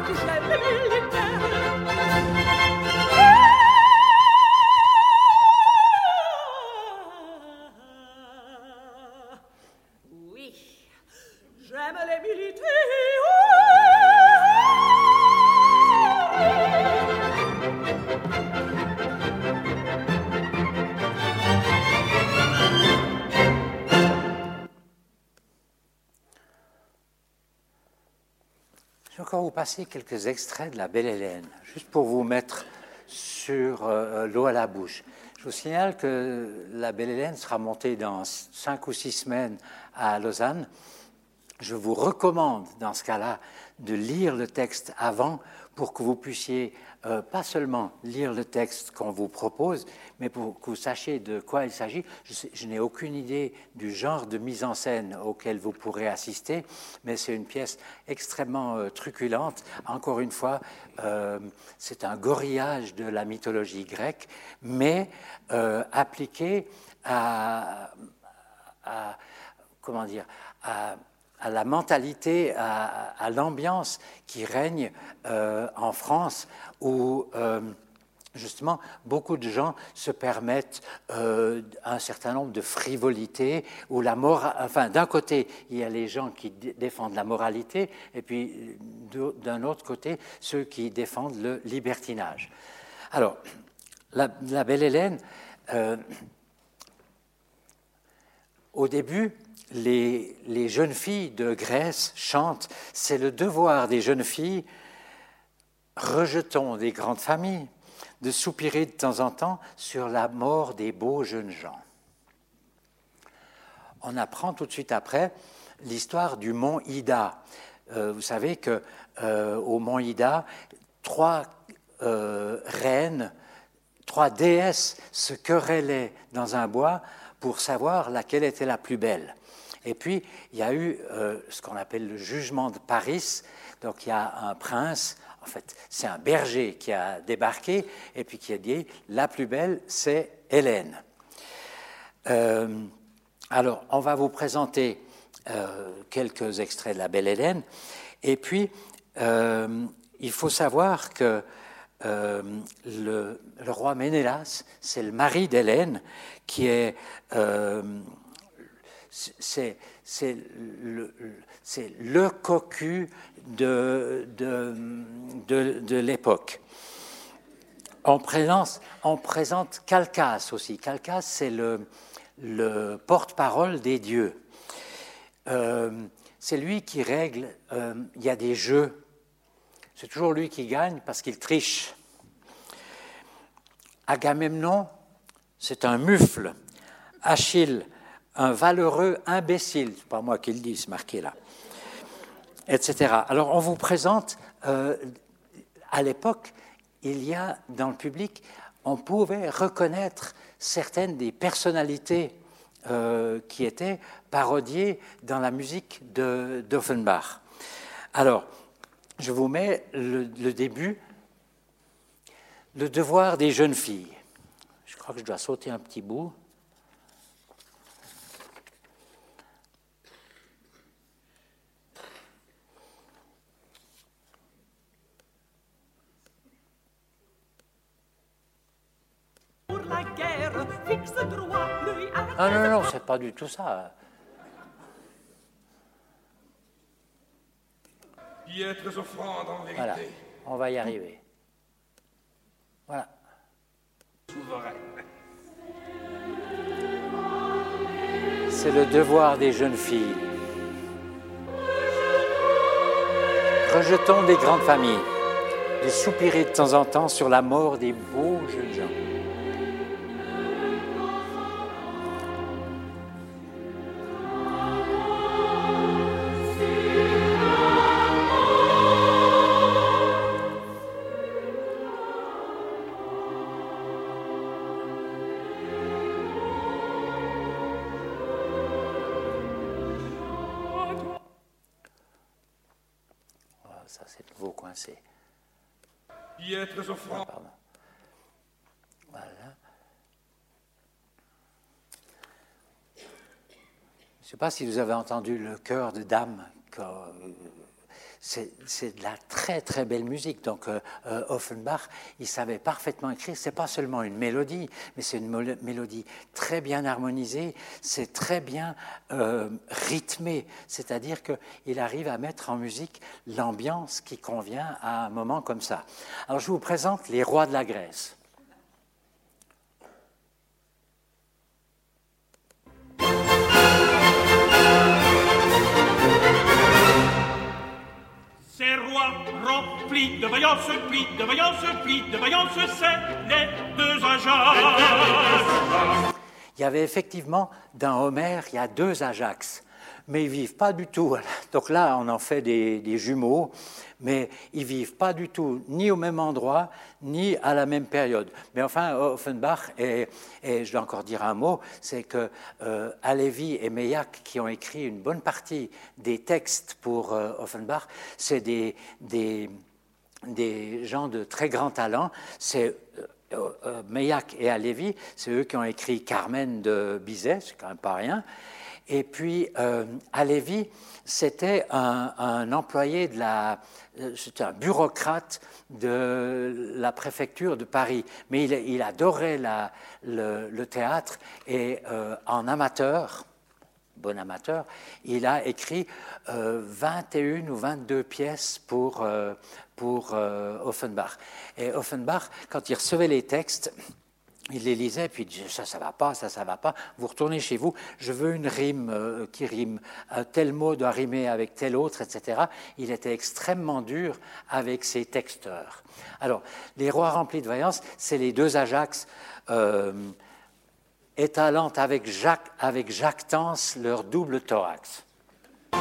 que j'aime les militaires. Je vais encore vous passer quelques extraits de La Belle Hélène, juste pour vous mettre sur euh, l'eau à la bouche. Je vous signale que La Belle Hélène sera montée dans cinq ou six semaines à Lausanne. Je vous recommande, dans ce cas-là, de lire le texte avant pour que vous puissiez euh, pas seulement lire le texte qu'on vous propose, mais pour que vous sachiez de quoi il s'agit. Je, n'ai aucune idée du genre de mise en scène auquel vous pourrez assister, mais c'est une pièce extrêmement euh, truculente. Encore une fois, euh, c'est un gorillage de la mythologie grecque, mais appliqué à, à- comment dire, à, à la mentalité, à, l'ambiance qui règne euh, en France, où euh, justement, beaucoup de gens se permettent euh, un certain nombre de frivolités où la mora- enfin, d'un côté, il y a les gens qui dé- défendent la moralité, et puis d'un autre côté, ceux qui défendent le libertinage. Alors, la, belle Hélène, au début, les, jeunes filles de Grèce chantent C'est le devoir des jeunes filles, rejetons des grandes familles, de soupirer de temps en temps sur la mort des beaux jeunes gens. On apprend tout de suite après l'histoire du mont Ida. Euh, vous savez que euh, au mont Ida, trois euh, reines, trois déesses se querellaient dans un bois pour savoir laquelle était la plus belle. Et puis, il y a eu euh, ce qu'on appelle le jugement de Paris. Donc, il y a un prince, en fait, c'est un berger qui a débarqué et puis qui a dit la plus belle, c'est Hélène. Euh, alors, on va vous présenter euh, quelques extraits de la Belle Hélène. Et puis, il faut savoir que le, roi Ménélas, c'est le mari d'Hélène, qui est. c'est le, le cocu de, de, de, l'époque. On présente, on présente Calcas aussi. Calcas, c'est le, le porte-parole des dieux. Euh, c'est lui qui règle. euh, Il y a des jeux. C'est toujours lui qui gagne parce qu'il triche. Agamemnon, c'est un mufle. Achille, un valeureux imbécile. C'est pas moi qui le dis, c'est marqué là. Etc. Alors on vous présente, euh, à l'époque, il y a dans le public, on pouvait reconnaître certaines des personnalités euh, qui étaient parodiées dans la musique d'Offenbach. Alors, je vous mets le début, le devoir des jeunes filles. Je crois que je dois sauter un petit bout. Ah non, non, c'est pas du tout ça. Piètres offrandes en vérité. Voilà, on va y arriver. Voilà. Souveraine. C'est le devoir des jeunes filles. Rejetons des grandes familles, de soupirer de temps en temps sur la mort des beaux jeunes gens. Pas si vous avez entendu le chœur de dame. euh, C'est de la très très belle musique. Donc euh, euh, Offenbach, il savait parfaitement écrire. C'est pas seulement une mélodie, mais c'est une mélodie très bien harmonisée. C'est très bien euh, rythmé. C'est-à-dire qu'il arrive à mettre en musique l'ambiance qui convient à un moment comme ça. Alors je vous présente les rois de la Grèce. Ces rois remplis de vaillance plis, de vaillance plis, de vaillance c'est les deux Ajax. Il y avait effectivement dans Homère, il y a deux Ajax, mais ils vivent pas du tout. Donc là, on en fait des, jumeaux, mais ils vivent pas du tout ni au même endroit, ni à la même période. Mais enfin, Offenbach, et, je dois encore dire un mot, c'est que euh, Halévy et Meilhac, qui ont écrit une bonne partie des textes pour euh, Offenbach, c'est des, des, des gens de très grand talent. C'est euh, euh, Meilhac et Halévy, c'est eux qui ont écrit Carmen de Bizet, c'est quand même pas rien. Et puis, euh, à Lévis, c'était un, employé de la. euh, C'était un bureaucrate de la préfecture de Paris. Mais il, adorait le, théâtre et euh, en amateur, bon amateur, il a écrit euh, 21 ou 22 pièces pour, euh, pour euh, Offenbach. Et Offenbach, quand il recevait les textes, il les lisait, puis il disait ça, ça va pas, ça, ça va pas. Vous retournez chez vous, je veux une rime euh, qui rime. Tel mot doit rimer avec tel autre, etc. Il était extrêmement dur avec ses texteurs. Alors, les rois remplis de vaillance, c'est les deux Ajax. euh, étalant avec, Jacques, avec jactance leur double thorax. Tape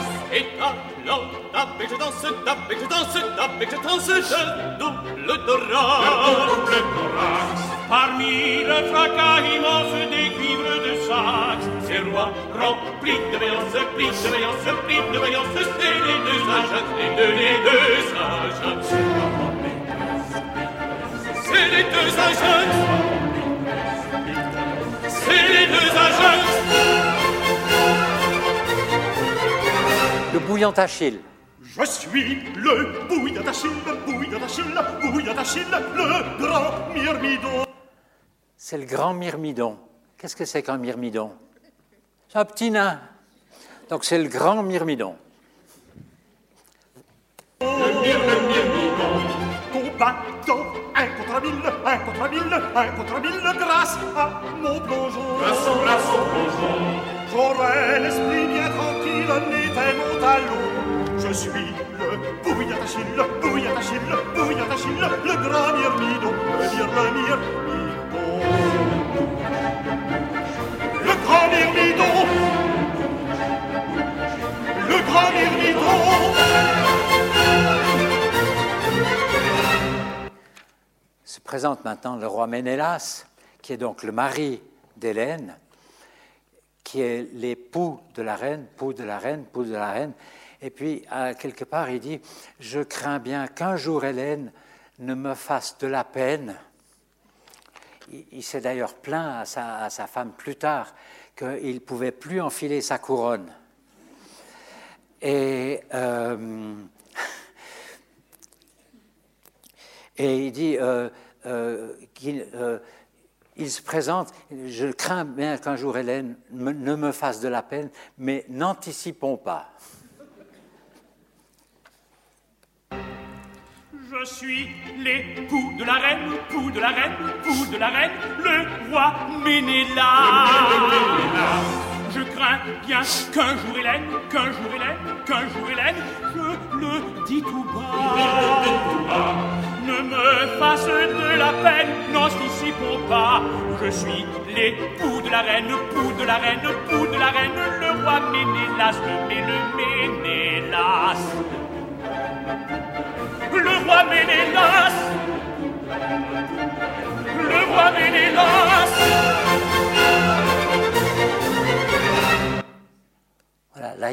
et je danse, et je danse, et je danse, je double thorax. Parmi le fracas immense des cuivres de Saxe, Ces rois remplis de vaillance, plis de vaillance, plis de vaillance, c'est les deux Ajax, les deux, les deux Ajax. C'est les deux Ajax. C'est les deux Ajax. Le bouillant Achille. Je suis le bouillant d'Achille, le bouillant d'Achille, le bouillant d'Achille, le grand myrmidon. C'est le grand myrmidon. Qu'est-ce que c'est qu'un myrmidon? C'est un petit nain. Donc c'est le grand myrmidon. Combattant un contre mille, un contre mille, un contre mille, grâce à mon plongeon. Grâce au, grâce au plongeon. J'aurais l'esprit bien tranquille, n'était mon talon. Je suis le bouillant d'Achille, le bouillant d'Achille, le bouillant d'Achille, le grand myrmidon, le myr, le myrmidon. Le grand. Se présente maintenant le roi Ménélas, qui est donc le mari d'Hélène, qui est l'époux de la reine, pou de la reine, pou de la reine. Et puis, quelque part, il dit Je crains bien qu'un jour Hélène ne me fasse de la peine. Il, s'est d'ailleurs plaint à sa femme plus tard qu'il ne pouvait plus enfiler sa couronne. Et. euh, il dit euh, euh, qu'il il se présente, je crains bien qu'un jour Hélène ne me fasse de la peine, mais n'anticipons pas. Je suis l'époux de la reine, pou de la reine, pou de la reine, le roi Ménélas. Je crains bien qu'un jour Hélène, qu'un jour Hélène, qu'un jour Hélène, je le dis tout bas, ne me fasse de la peine, n'anticipons pas. Je suis l'époux de la reine, pou de la reine, pou de la reine, le roi Ménélas, le le Ménélas.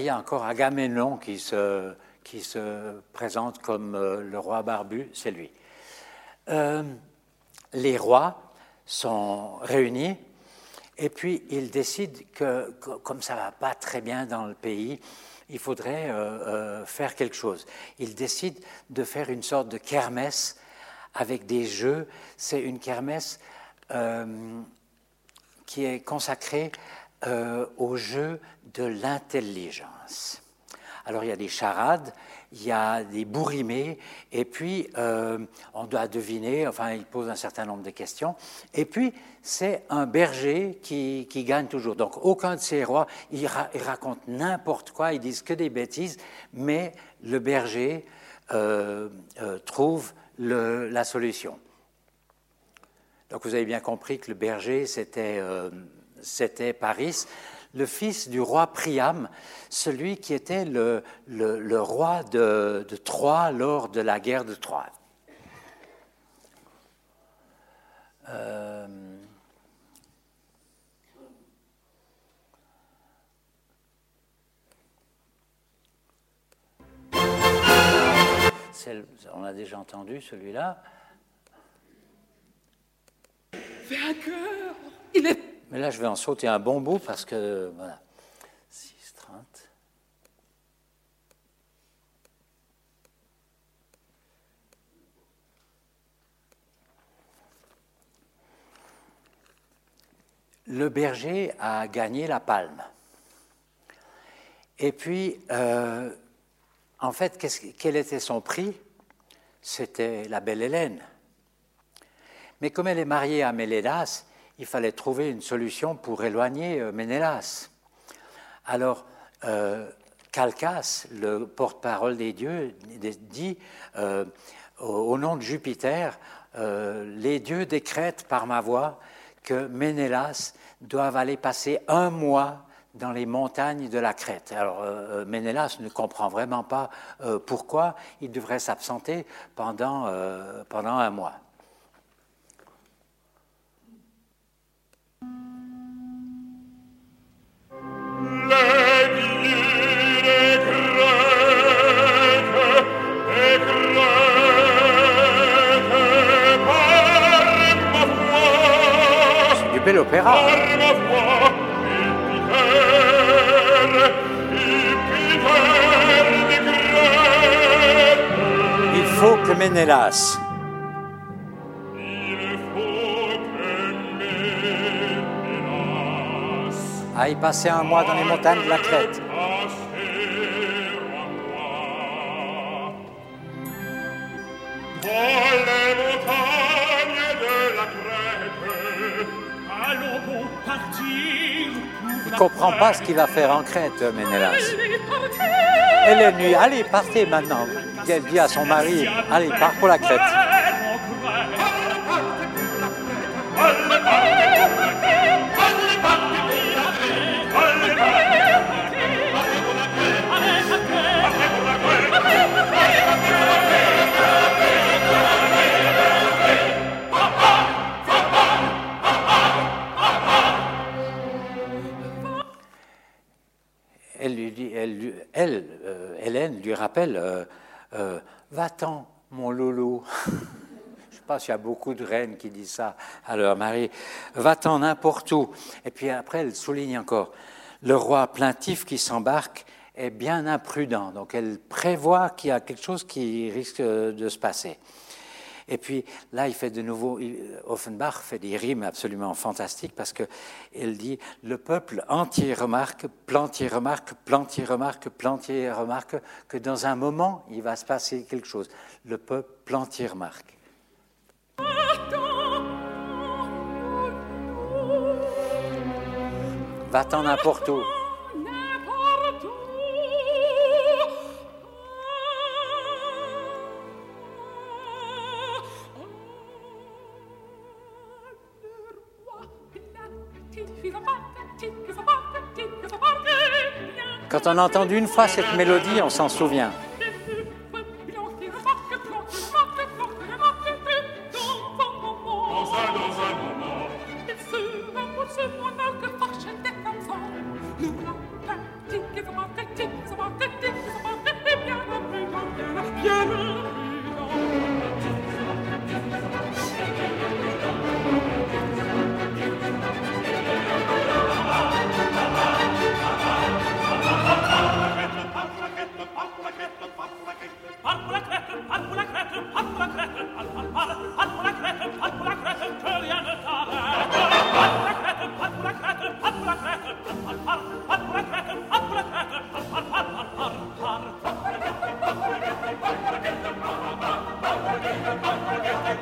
Il y a encore Agamemnon qui se, présente comme euh, le roi barbu, c'est lui. Euh, les rois sont réunis et puis ils décident que, comme ça va pas très bien dans le pays, il faudrait euh, faire quelque chose. Ils décident de faire une sorte de kermesse avec des jeux. C'est une kermesse qui est consacrée euh, au jeu de l'intelligence. Alors il y a des charades, il y a des bourrimés, et puis euh, on doit deviner, enfin il pose un certain nombre de questions, et puis c'est un berger qui, gagne toujours. Donc aucun de ces rois, ils, ra- ils racontent n'importe quoi, ils disent que des bêtises, mais le berger euh, trouve la solution. Donc vous avez bien compris que le berger, c'était c'était Paris, le fils du roi Priam, celui qui était le, roi de, Troie lors de la guerre de Troie. Euh, on a déjà entendu celui-là. Il est mais là, je vais en sauter un bon bout parce que, voilà, 6, 30. Le berger a gagné la palme. Et puis, euh, en fait, quel était son prix? C'était la belle Hélène. Mais comme elle est mariée à Mélédas, il fallait trouver une solution pour éloigner euh, Ménélas. Alors, euh, Calcas, le porte-parole des dieux, dit euh, au, nom de Jupiter, les dieux décrètent par ma voix que Ménélas doivent aller passer un mois dans les montagnes de la Crète. Alors, Ménélas ne comprend vraiment pas pourquoi il devrait s'absenter pendant un mois. Du bel opéra. Il faut que Ménélas aille passer un mois dans les montagnes de la Crète. Il ne comprend pas ce qu'il va faire en Crète, Ménélas. Elle est nuit. Allez, partez maintenant. Elle dit à son mari, allez, pars pour la Crète. Elle, euh, Hélène, lui rappelle euh, euh, Va-t'en, mon loulou. Je ne sais pas s'il y a beaucoup de reines qui disent ça à leur mari. Va-t'en n'importe où. Et puis après, elle souligne encore Le roi plaintif qui s'embarque est bien imprudent. Donc elle prévoit qu'il y a quelque chose qui risque de se passer. Et puis là, il fait de nouveau, Offenbach fait des rimes absolument fantastiques parce qu'il dit le peuple entier remarque, plantier remarque, plantier remarque, plantier remarque que dans un moment, il va se passer quelque chose. Le peuple plantier remarque. Va-t'en n'importe où. Quand on a entendu une fois cette mélodie, on s'en souvient.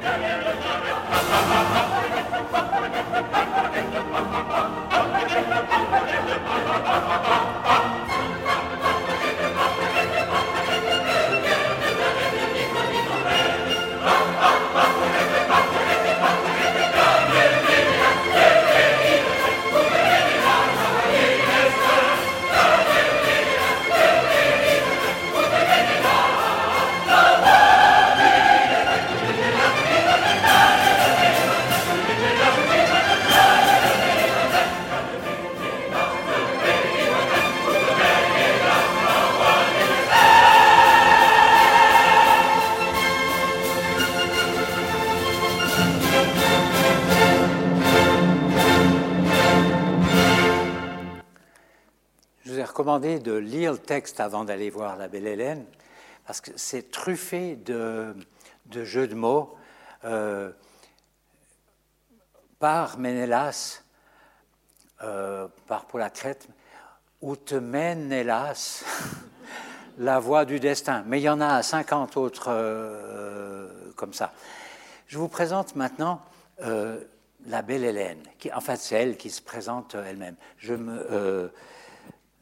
Je vous ai de lire le texte avant d'aller voir la Belle Hélène, parce que c'est truffé de, de jeux de mots euh, par Ménélas. euh, part pour la où te mène, hélas, la voie du destin. Mais il y en a 50 autres euh, comme ça. Je vous présente maintenant euh, la belle Hélène. Qui, en fait, c'est elle qui se présente elle-même. Je me, euh,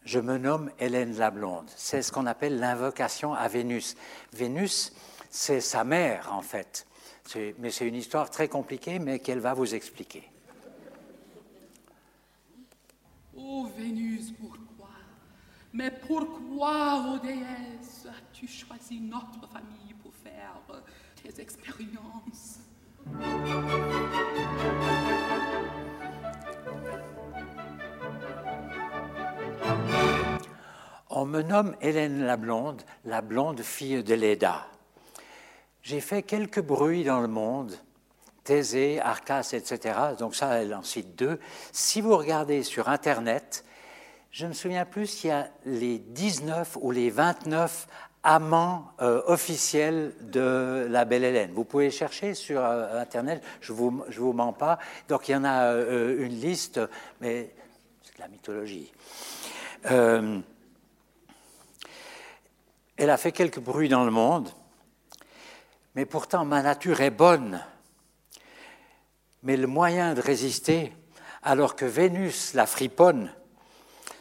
je me nomme Hélène la Blonde. C'est ce qu'on appelle l'invocation à Vénus. Vénus, c'est sa mère, en fait. Mais c'est une histoire très compliquée, mais qu'elle va vous expliquer. Ô Vénus, pourquoi? Mais pourquoi, ô déesse, as-tu choisi notre famille pour faire tes expériences? On me nomme Hélène la Blonde, la blonde fille de Léda. J'ai fait quelques bruits dans le monde, Thésée, Arcas, etc. Donc ça, elle en cite deux. Si vous regardez sur Internet, je ne me souviens plus s'il y a les 19 ou les 29 amants euh, officiels de la belle Hélène. Vous pouvez chercher sur euh, Internet, je ne vous, je vous mens pas. Donc il y en a euh, une liste, mais c'est de la mythologie. Elle a fait quelques bruits dans le monde, mais pourtant ma nature est bonne. Mais le moyen de résister, alors que Vénus, la friponne,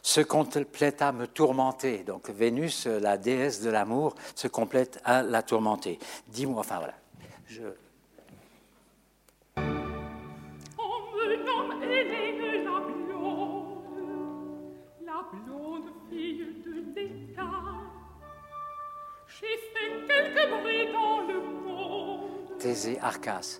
se complète à me tourmenter. Donc Vénus, la déesse de l'amour, se complète à la tourmenter. Dis-moi, enfin voilà. Thésée, Arcas.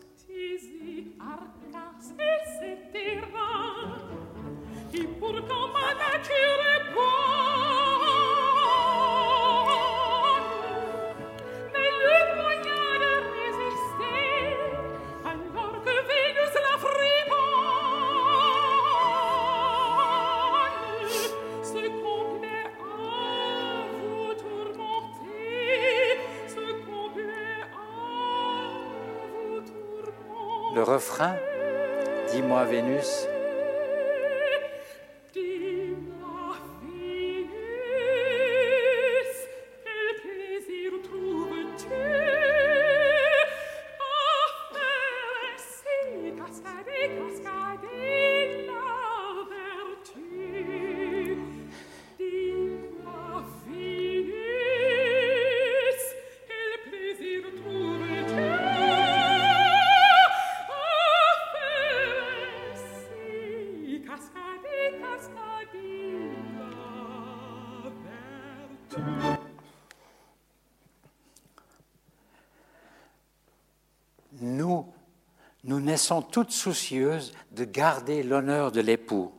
Nous naissons toutes soucieuses de garder l'honneur de l'époux.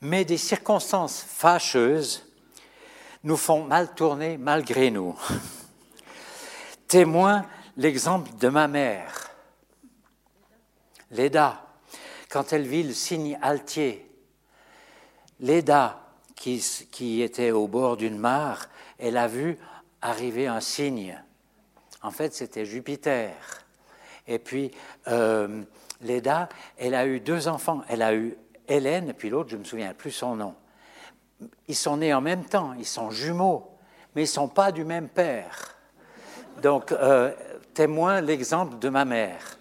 Mais des circonstances fâcheuses nous font mal tourner malgré nous. Témoin l'exemple de ma mère, Léda, quand elle vit le signe altier. Léda, qui, était au bord d'une mare, elle a vu arriver un cygne. En fait, c'était Jupiter. Et puis, euh, Léda, elle a eu deux enfants. Elle a eu Hélène, et puis l'autre, je ne me souviens plus son nom. Ils sont nés en même temps, ils sont jumeaux, mais ils ne sont pas du même père. Donc, euh, témoin l'exemple de ma mère.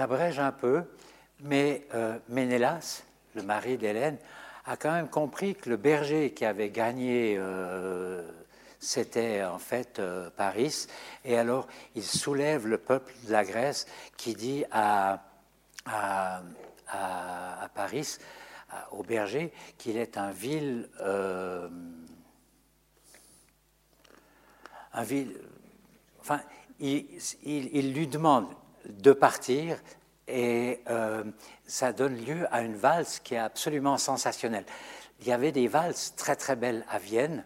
J'abrège un peu, mais euh, Ménélas, le mari d'Hélène, a quand même compris que le berger qui avait gagné, euh, c'était en fait euh, Paris. Et alors, il soulève le peuple de la Grèce qui dit à, à, à- Paris, au berger, qu'il est un vil. un vil enfin, il- il lui demande de partir et euh, ça donne lieu à une valse qui est absolument sensationnelle. Il y avait des valses très très belles à Vienne,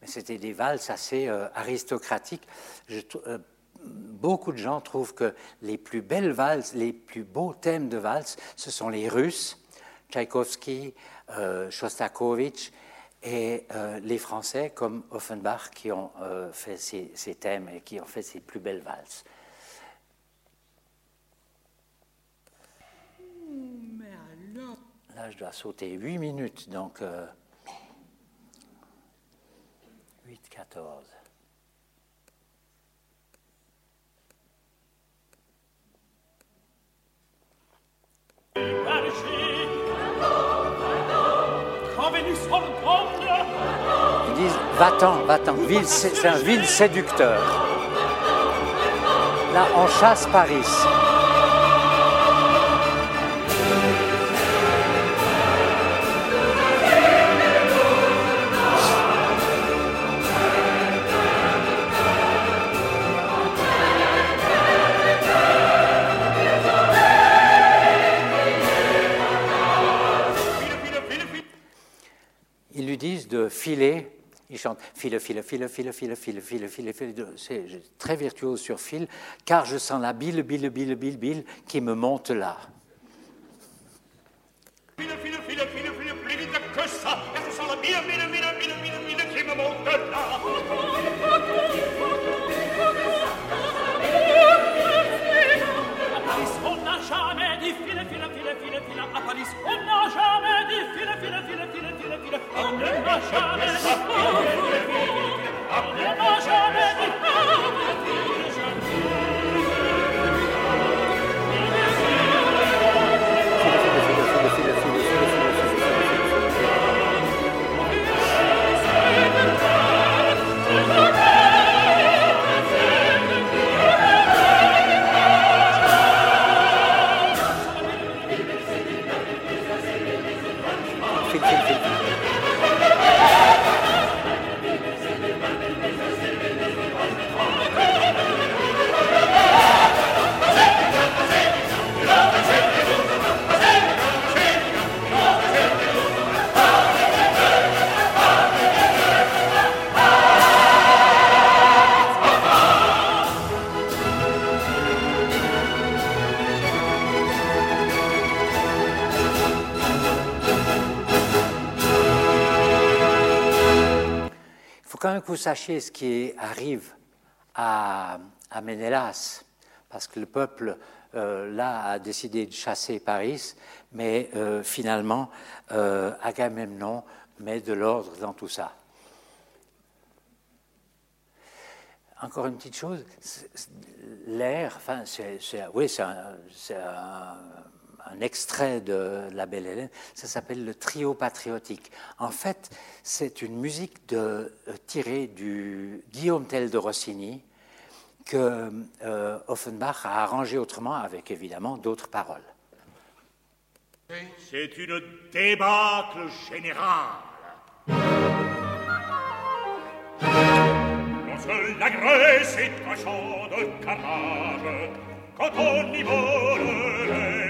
mais c'était des valses assez euh, aristocratiques. Euh, beaucoup de gens trouvent que les plus belles valses, les plus beaux thèmes de valse, ce sont les Russes, Tchaïkovski, Shostakovich, et les Français comme Offenbach qui ont fait ces, ces thèmes et qui ont fait ces plus belles valses. Mais alors, Là, je dois sauter 8 minutes, donc euh, 8, 14. Quand Vénus ordonne Ils disent va-t'en, va-t'en, c'est un vil séducteur. Là, on chasse Paris. De filer. Il chante file, file, file, file, file, file, file, file, file. C'est très virtuose sur fil, car je sens la bile, bile, bile, bile, bile qui me monte là. Russia! Vous sachiez ce qui arrive à, à Ménélas, parce que le peuple, euh, là, a décidé de chasser Paris, mais euh, finalement, euh, Agamemnon met de l'ordre dans tout ça. Encore une petite chose, l'air, enfin, oui, c'est un- un extrait de La Belle Hélène, ça s'appelle le trio patriotique. En fait, c'est une musique de, euh, tirée du Guillaume Tell de Rossini que euh, Offenbach a arrangé autrement avec évidemment d'autres paroles. C'est une débâcle générale champ de carnage Quand on y vole les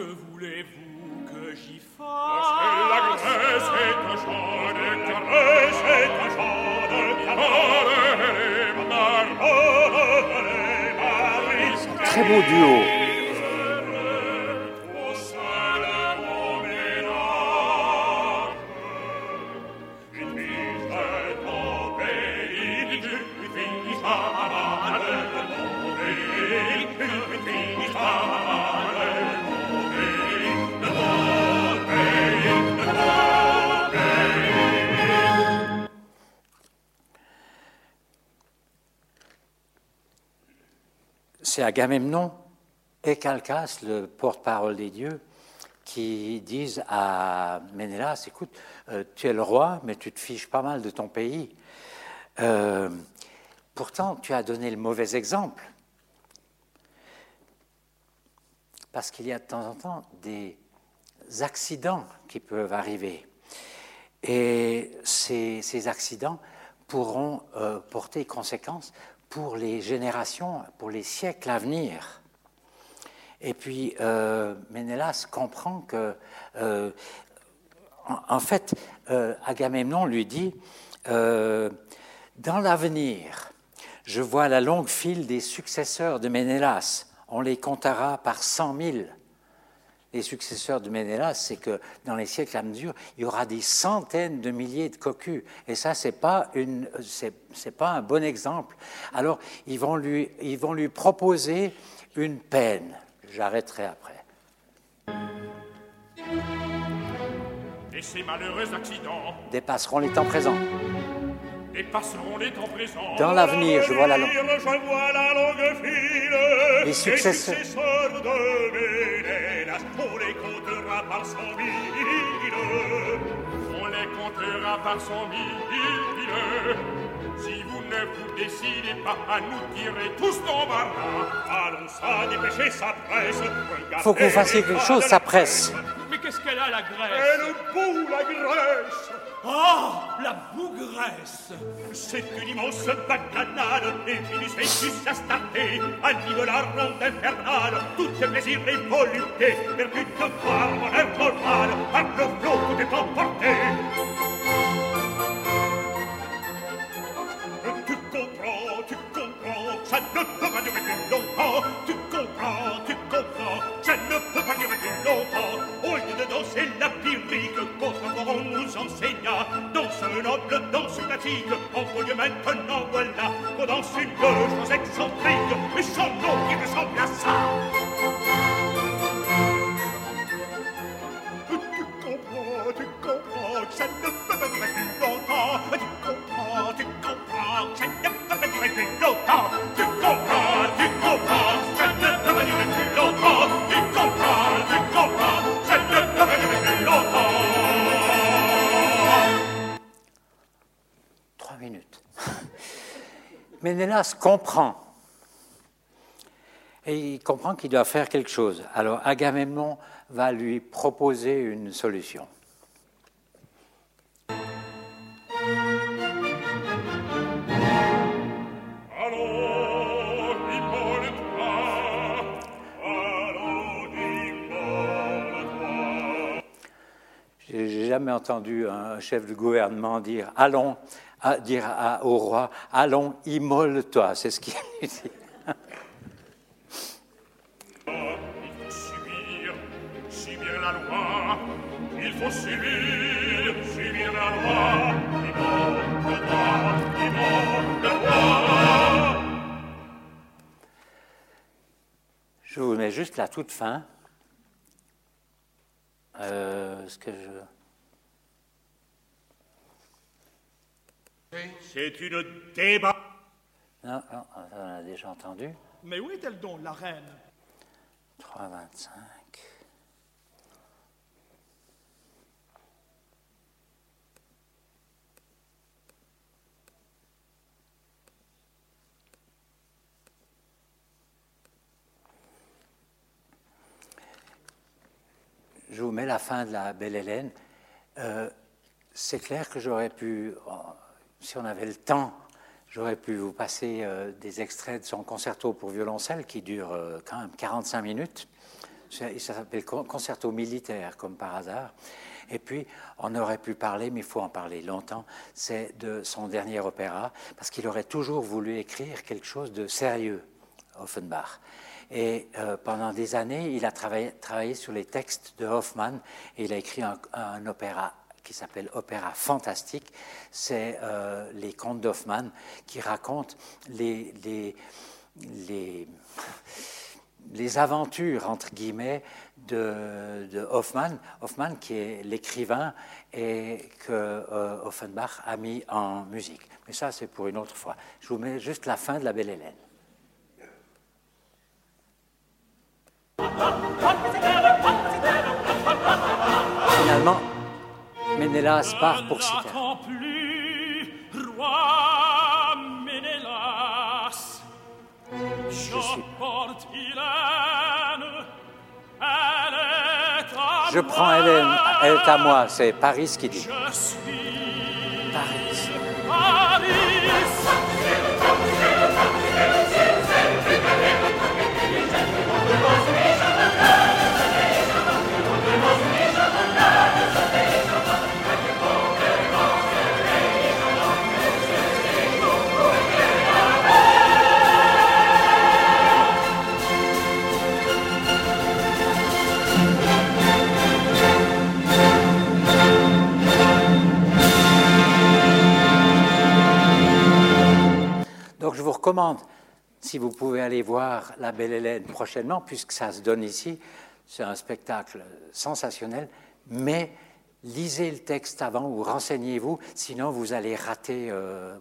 Que voulez-vous que j'y Parce que la fasse Grèce est un champ de caresse, est un champ de caresse, Marole, Marie, Très beau duo. Agamemnon et Calcas, le porte-parole des dieux, qui disent à Ménélas, écoute, euh, tu es le roi, mais tu te fiches pas mal de ton pays. Euh, pourtant, tu as donné le mauvais exemple. Parce qu'il y a de temps en temps des accidents qui peuvent arriver. Et ces, accidents pourront euh, porter conséquences pour les générations, pour les siècles à venir. Et puis, euh, Ménélas comprend que, euh, en, fait, euh, Agamemnon lui dit, dans l'avenir, je vois la longue file des successeurs de Ménélas, on les comptera par cent mille les successeurs de Ménélas, c'est que dans les siècles à mesure, il y aura des centaines de milliers de cocus. Et ça, c'est pas une, pas un bon exemple. Alors, ils vont lui, ils vont lui proposer une peine. J'arrêterai après. Et ces malheureux accidents Dépasseront les temps présents. Dépasseront les temps présents. Dans l'avenir, je vois la longue- Je vois la longue file. Les successeurs. De Ménélas, on les comptera par cent mille. On les comptera par cent mille. Si vous ne vous décidez pas à nous tirer tous d'embarras, allons ça dépêcher, ça presse. Regardez Faut que vous fassiez quelque chose, ça presse. Mais qu'est-ce qu'elle a, la Grèce Elle boue la Grèce. Oh, la bougresse. C'est une immense bacchanale Et finit ses suces à starter Anime la ronde infernale Tout ce plaisir et volupté Percute de voir mon infolmane Par le flot tout est emporté. Tu comprends, tu comprends Ça ne peut pas durer plus longtemps. Comprend. Et il comprend qu'il doit faire quelque chose. Alors Agamemnon va lui proposer une solution. Entendu un chef de gouvernement dire allons, dire au roi allons, immole-toi. C'est ce qu'il dit. La loi. Il faut subir, subir la loi. Je vous mets juste la toute fin. Euh, ce que je... C'est une débat. Non, non, on a déjà entendu. Mais où est-elle donc, la reine? 3,25. Je vous mets la fin de la Belle Hélène. Euh, c'est clair que j'aurais pu, si on avait le temps, j'aurais pu vous passer euh, des extraits de son concerto pour violoncelle qui dure euh, quand même 45 minutes. Ça s'appelle con- concerto militaire, comme par hasard. Et puis, on aurait pu parler, mais il faut en parler longtemps, c'est de son dernier opéra, parce qu'il aurait toujours voulu écrire quelque chose de sérieux, Offenbach. Et euh, pendant des années, il a travaillé, sur les textes de Hoffmann et il a écrit un opéra qui s'appelle Opéra fantastique. C'est euh, les contes d'Hoffmann qui racontent les, les, les, aventures, entre guillemets, de, de Hoffmann. Hoffmann qui est l'écrivain et que euh, Offenbach a mis en musique. Mais ça, c'est pour une autre fois. Je vous mets juste la fin de la Belle Hélène. Finalement, Ménélas. Part pour elle est à Je prends. Hélène, elle est à moi, c'est Paris qui dit. Recommande, si vous pouvez aller voir La Belle Hélène prochainement, puisque ça se donne ici, c'est un spectacle sensationnel, mais lisez le texte avant ou renseignez-vous, sinon vous allez rater. euh,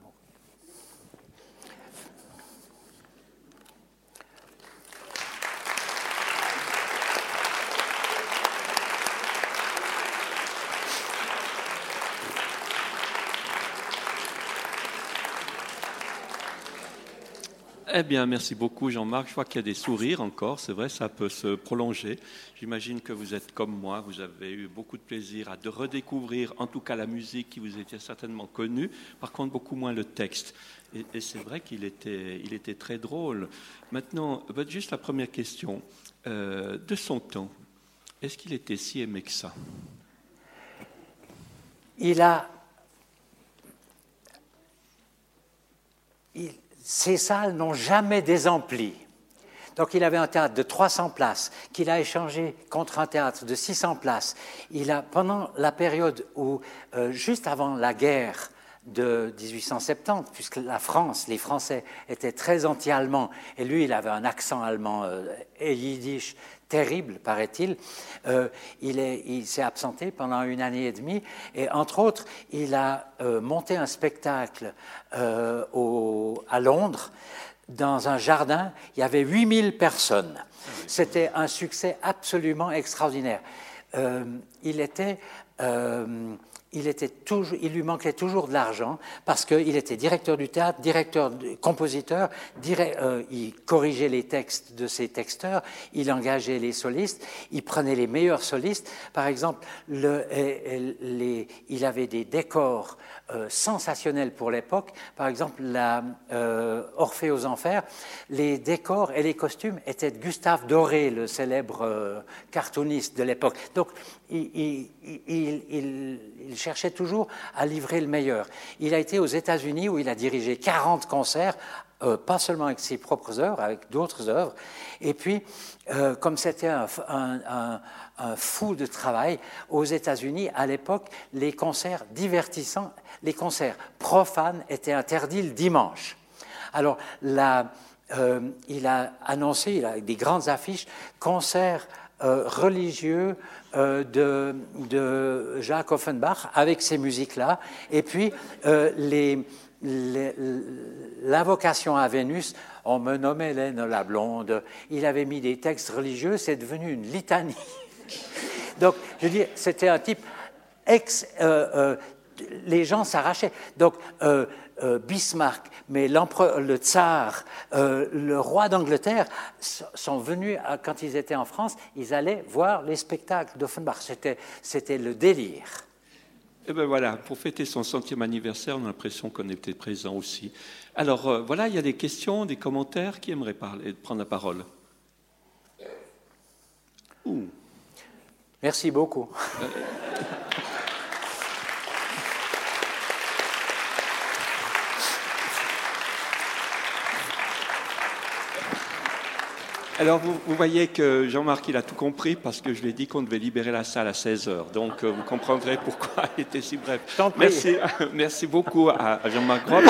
Eh bien, merci beaucoup Jean-Marc. Je vois qu'il y a des sourires encore, c'est vrai, ça peut se prolonger. J'imagine que vous êtes comme moi, vous avez eu beaucoup de plaisir à de redécouvrir, en tout cas la musique qui vous était certainement connue, par contre beaucoup moins le texte. Et, c'est vrai qu'il était, il était très drôle. Maintenant, juste la première question. Euh, de son temps, est-ce qu'il était si aimé que ça? Il a. il- ces salles n'ont jamais désempli. Donc il avait un théâtre de 300 places qu'il a échangé contre un théâtre de 600 places. Il a, pendant la période où, euh, juste avant la guerre de 1870, puisque la France, les Français étaient très anti-allemands, et lui, il avait un accent allemand euh, et yiddish terrible, paraît-il. Euh, il est- il s'est absenté pendant une année et demie, et entre autres, il a euh, monté un spectacle euh, à Londres dans un jardin, il y avait 8000 personnes. C'était un succès absolument extraordinaire. Il était... euh, il, lui manquait toujours de l'argent parce qu'il était directeur du théâtre, directeur, compositeur, euh, il corrigeait les textes de ses texteurs, il engageait les solistes, il prenait les meilleurs solistes. Par exemple, et les- il avait des décors euh, sensationnels pour l'époque. Par exemple, euh, Orphée aux Enfers, les décors et les costumes étaient de Gustave Doré, le célèbre euh, cartooniste de l'époque. Donc, il cherchait toujours à livrer le meilleur. Il a été aux États-Unis où il a dirigé 40 concerts, euh, pas seulement avec ses propres œuvres, avec d'autres œuvres. Et puis, euh, comme c'était un, fou de travail, aux États-Unis, à l'époque, les concerts divertissants, les concerts profanes étaient interdits le dimanche. Alors, euh, il a annoncé, il a des grandes affiches, concerts euh, religieux euh, de, de Jacques Offenbach avec ces musiques-là. Et puis, euh, les, l'invocation à Vénus, on me nommait Hélène la blonde. Il avait mis des textes religieux, c'est devenu une litanie. Donc, je dis, c'était un type ex. les gens s'arrachaient. Donc, Bismarck, mais l'empereur, le tsar, euh, le roi d'Angleterre sont venus, à- quand ils étaient en France, ils allaient voir les spectacles d'Offenbach. C'était, c'était le délire. Et ben voilà, pour fêter son centième anniversaire, on a l'impression qu'on était présent aussi. Alors euh, voilà, il y a des questions, des commentaires. Qui aimerait parler, prendre la parole? Ouh. Merci beaucoup. Alors, vous, vous voyez que Jean-Marc, il a tout compris parce que je lui ai dit qu'on devait libérer la salle à 16h. Donc, euh, vous comprendrez pourquoi il était si bref. Merci, merci beaucoup à, à Jean-Marc Grob.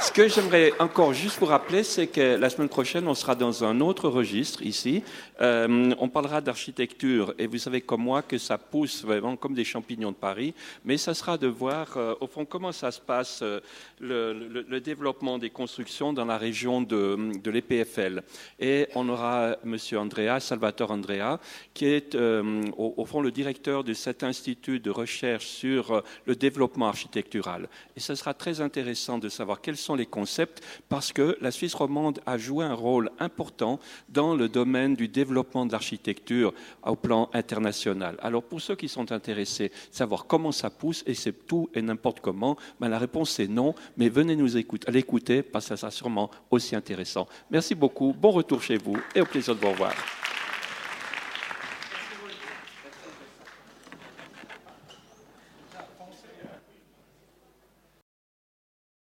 Ce que j'aimerais encore juste vous rappeler, c'est que la semaine prochaine, on sera dans un autre registre ici. Euh, on parlera d'architecture et vous savez comme moi que ça pousse vraiment comme des champignons de Paris. Mais ça sera de voir, euh, au fond, comment ça se passe, euh, le, développement des constructions dans la région de, de l'EPFL. Et on aura Monsieur Andrea, Salvatore Andrea, qui est au, au fond le directeur de cet institut de recherche sur le développement architectural. Et ce sera très intéressant de savoir quels sont les concepts, parce que la Suisse romande a joué un rôle important dans le domaine du développement de l'architecture au plan international. Alors pour ceux qui sont intéressés, savoir comment ça pousse, et c'est tout et n'importe comment, ben, la réponse est non, mais venez nous écouter, l'écouter, parce que ça sera sûrement aussi intéressant. Merci beaucoup, bon retour chez vous, et au plaisir de vous revoir.